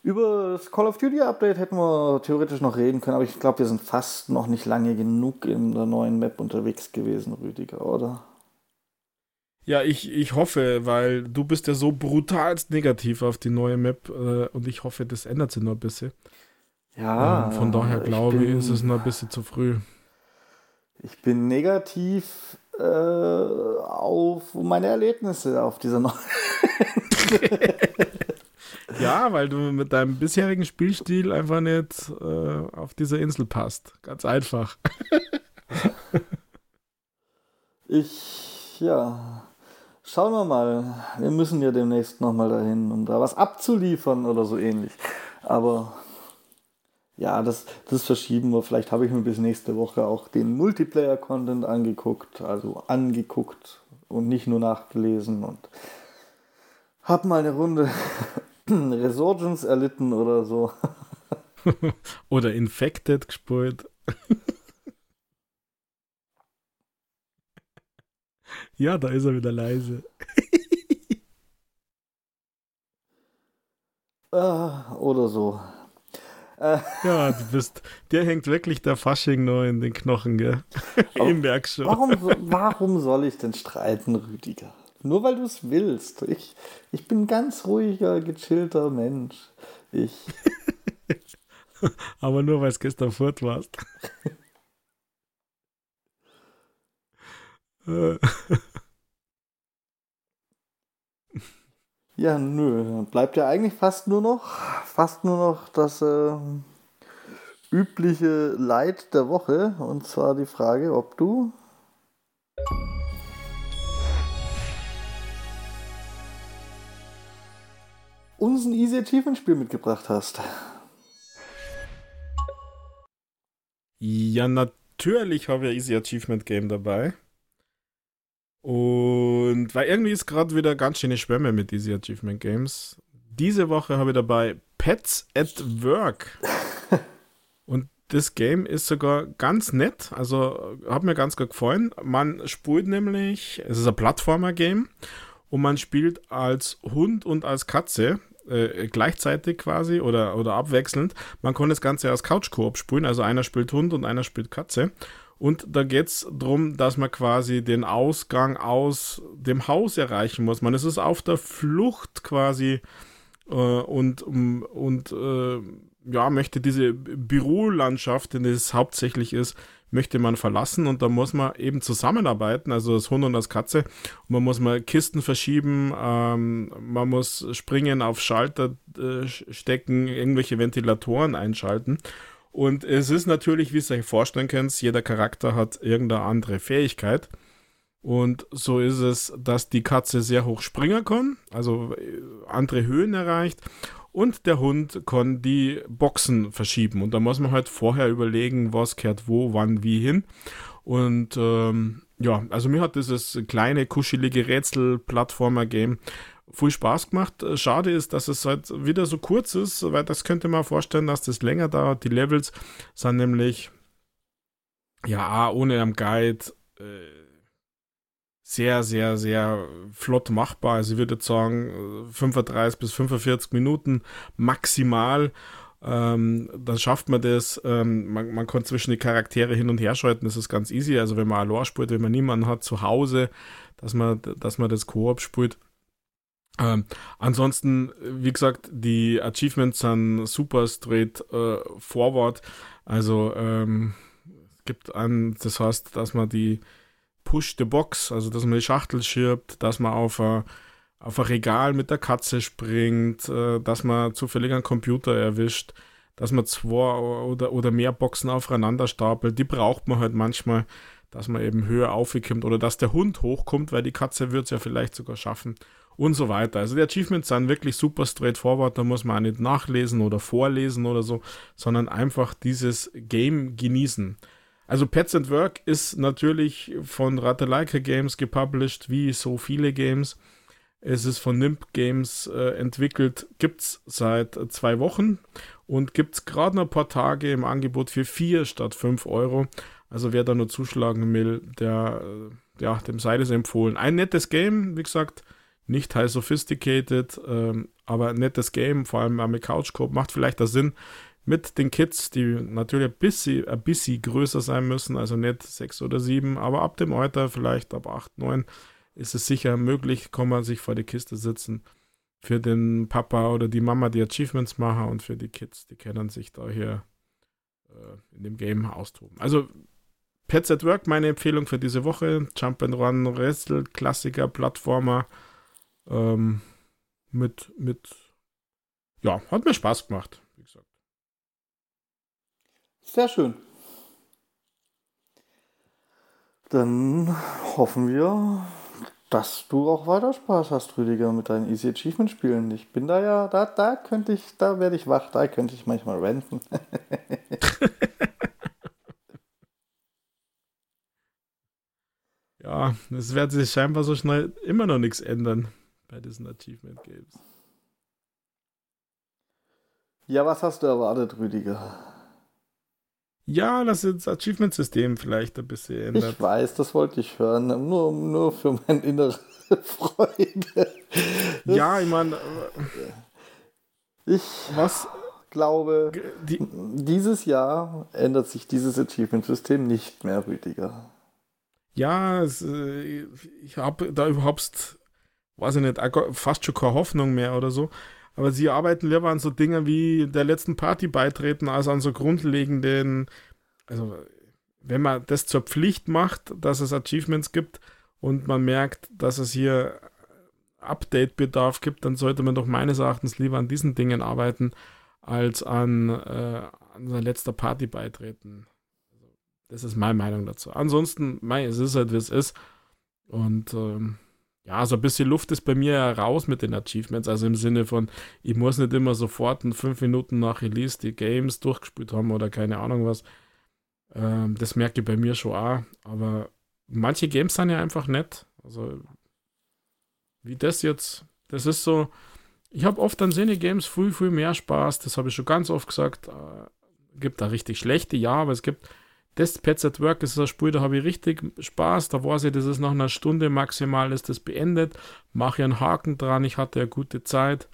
Über das Call of Duty Update hätten wir theoretisch noch reden können, aber ich glaube, wir sind fast noch nicht lange genug in der neuen Map unterwegs gewesen, Rüdiger, oder? Ja, ich, ich hoffe, weil du bist ja so brutalst negativ auf die neue Map äh, und ich hoffe, das ändert sich noch ein bisschen. Ja. Ähm, von daher glaube ich, bin, ist es noch ein bisschen zu früh. Ich bin negativ äh, auf meine Erlebnisse auf dieser neuen. ja, weil du mit deinem bisherigen Spielstil einfach nicht äh, auf dieser Insel passt. Ganz einfach. ich, ja. Schauen wir mal. Wir müssen ja demnächst nochmal dahin, um da was abzuliefern oder so ähnlich. Aber ja, das, das verschieben wir. Vielleicht habe ich mir bis nächste Woche auch den Multiplayer-Content angeguckt, also angeguckt und nicht nur nachgelesen und habe mal eine Runde Resurgence erlitten oder so. oder Infected gespielt. ja, da ist er wieder leise. ah, oder so. ja, du bist, der hängt wirklich der Fasching noch in den Knochen, gell? ich merke schon. Warum, warum soll ich denn streiten, Rüdiger? Nur weil du es willst. Ich, ich bin ein ganz ruhiger, gechillter Mensch. Ich. Aber nur weil es gestern fort warst. Ja, nö. Bleibt ja eigentlich fast nur noch, fast nur noch das äh, übliche Leid der Woche. Und zwar die Frage, ob du uns ein Easy Achievement Spiel mitgebracht hast. Ja, natürlich habe ich ein Easy Achievement Game dabei. Und weil irgendwie ist gerade wieder ganz schöne Schwämme mit Easy Achievement Games. Diese Woche habe ich dabei Pets at Work. Und das Game ist sogar ganz nett. Also hat mir ganz gut gefallen. Man spielt nämlich, es ist ein Plattformer-Game und man spielt als Hund und als Katze. Äh, gleichzeitig quasi oder, oder abwechselnd. Man kann das Ganze als Couch-Koop spielen, also einer spielt Hund und einer spielt Katze. Und da geht es darum, dass man quasi den Ausgang aus dem Haus erreichen muss. Man ist es auf der Flucht quasi äh, und, und äh, ja, möchte diese Bürolandschaft, der es hauptsächlich ist, möchte man verlassen und da muss man eben zusammenarbeiten, also das Hund und das Katze. Und man muss mal Kisten verschieben, ähm, man muss springen, auf Schalter äh, stecken, irgendwelche Ventilatoren einschalten. Und es ist natürlich, wie ihr euch vorstellen könnt, jeder Charakter hat irgendeine andere Fähigkeit. Und so ist es, dass die Katze sehr hoch springen kann, also äh, andere Höhen erreicht. Und der Hund kann die Boxen verschieben. Und da muss man halt vorher überlegen, was kehrt wo, wann, wie hin. Und ähm, ja, also mir hat dieses kleine, kuschelige Rätsel-Plattformer-Game viel Spaß gemacht. Schade ist, dass es halt wieder so kurz ist, weil das könnte man vorstellen, dass das länger dauert. Die Levels sind nämlich, ja, ohne am Guide äh, sehr, sehr, sehr flott machbar. Also ich würde sagen, 35 bis 45 Minuten maximal. Ähm, dann schafft man das. Ähm, man, man kann zwischen die Charaktere hin und her schalten, das ist ganz easy. Also wenn man allein spielt, wenn man niemanden hat zu Hause, dass man, dass man das Koop spielt, ähm, ansonsten, wie gesagt, die Achievements sind super straight äh, forward. Also ähm, es gibt ein, das heißt, dass man die Push the Box, also dass man die Schachtel schirbt, dass man auf ein, auf ein Regal mit der Katze springt, äh, dass man zufällig einen Computer erwischt, dass man zwei oder, oder mehr Boxen aufeinander stapelt. Die braucht man halt manchmal, dass man eben höher aufkommt oder dass der Hund hochkommt, weil die Katze wird es ja vielleicht sogar schaffen und so weiter. Also die Achievements sind wirklich super straightforward, da muss man auch nicht nachlesen oder vorlesen oder so, sondern einfach dieses Game genießen. Also Pets and Work ist natürlich von Ratalaika Games gepublished, wie so viele Games. Es ist von Nimp Games äh, entwickelt, es seit zwei Wochen und gibt es gerade noch ein paar Tage im Angebot für 4 statt 5 Euro. Also wer da nur zuschlagen will, der, äh, ja, dem sei das empfohlen. Ein nettes Game, wie gesagt, nicht high sophisticated, ähm, aber nettes Game, vor allem mit Couch Coop, macht vielleicht da Sinn mit den Kids, die natürlich ein bisschen, ein bisschen größer sein müssen, also nicht sechs oder sieben, aber ab dem Alter, vielleicht ab acht, neun, ist es sicher möglich, kann man sich vor die Kiste sitzen. Für den Papa oder die Mama, die Achievements machen und für die Kids, die können sich da hier äh, in dem Game austoben. Also Pets at Work, meine Empfehlung für diese Woche. Jump and Run, Wrestle, Klassiker, Plattformer. Ähm, mit, mit, ja, hat mir Spaß gemacht, wie gesagt. Sehr schön. Dann hoffen wir, dass du auch weiter Spaß hast, Rüdiger, mit deinen Easy Achievement Spielen. Ich bin da ja, da, da könnte ich, da werde ich wach, da könnte ich manchmal renten. ja, es wird sich scheinbar so schnell immer noch nichts ändern bei diesen Achievement Games. Ja, was hast du erwartet, Rüdiger? Ja, das ist das Achievement-System vielleicht ein bisschen ändert. Ich weiß, das wollte ich hören. Nur, nur für meine innere Freude. ja, ich meine. Ich was? glaube, die, dieses Jahr ändert sich dieses Achievement-System nicht mehr, Rüdiger. Ja, es, äh, ich habe da überhaupt, weiß ich nicht, fast schon keine Hoffnung mehr oder so. Aber sie arbeiten lieber an so Dingen wie der letzten Party beitreten, als an so grundlegenden, also wenn man das zur Pflicht macht, dass es Achievements gibt und man merkt, dass es hier Update-Bedarf gibt, dann sollte man doch meines Erachtens lieber an diesen Dingen arbeiten, als an, äh, an der letzter Party beitreten. Also, das ist meine Meinung dazu. Ansonsten, mei, es ist halt, wie es ist. Und ähm, ja, so ein bisschen Luft ist bei mir raus mit den Achievements. Also im Sinne von, ich muss nicht immer sofort in fünf Minuten nach Release die Games durchgespielt haben oder keine Ahnung was. Ähm, das merke ich bei mir schon auch. Aber manche Games sind ja einfach nett. Also wie das jetzt. Das ist so. Ich habe oft an Sinne-Games viel, viel mehr Spaß. Das habe ich schon ganz oft gesagt. Äh, gibt da richtig schlechte, ja, aber es gibt das Pets at Work ist ein Spiel, da habe ich richtig Spaß. Da weiß ich, das ist nach einer Stunde maximal ist das beendet. Mache einen Haken dran, ich hatte eine gute Zeit.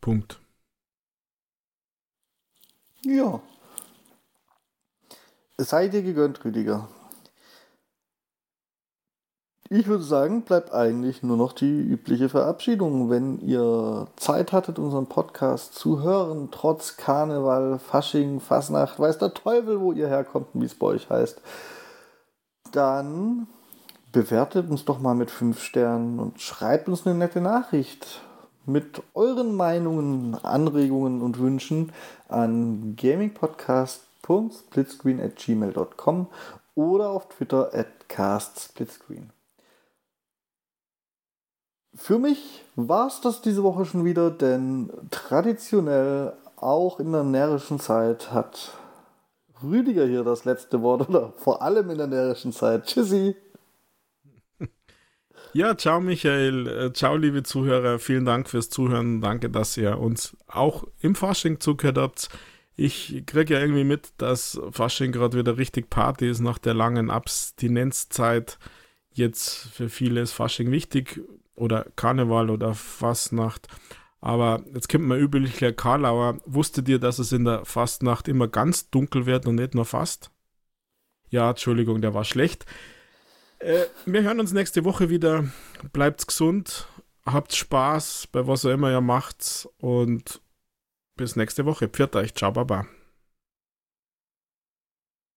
Punkt. Ja. Seid ihr gegönnt, Rüdiger. Ich würde sagen, bleibt eigentlich nur noch die übliche Verabschiedung. Wenn ihr Zeit hattet, unseren Podcast zu hören, trotz Karneval, Fasching, Fasnacht, weiß der Teufel, wo ihr herkommt und wie es bei euch heißt, dann bewertet uns doch mal mit 5 Sternen und schreibt uns eine nette Nachricht mit euren Meinungen, Anregungen und Wünschen an gamingpodcast.splitscreen at gmail.com oder auf Twitter at castsplitscreen. Für mich war es das diese Woche schon wieder, denn traditionell auch in der närrischen Zeit hat Rüdiger hier das letzte Wort oder vor allem in der närrischen Zeit. Tschüssi. Ja, ciao Michael, äh, ciao liebe Zuhörer, vielen Dank fürs Zuhören, danke, dass ihr uns auch im Fasching zugehört habt. Ich kriege ja irgendwie mit, dass Fasching gerade wieder richtig Party ist nach der langen Abstinenzzeit. Jetzt für viele ist Fasching wichtig oder Karneval oder Fastnacht. Aber jetzt kommt mal üblicher Karlauer. Wusstet ihr, dass es in der Fastnacht immer ganz dunkel wird und nicht nur fast? Ja, Entschuldigung, der war schlecht. Äh, wir hören uns nächste Woche wieder. Bleibt gesund, habt Spaß bei was auch immer ihr macht und bis nächste Woche. Pfiat euch, ciao, baba.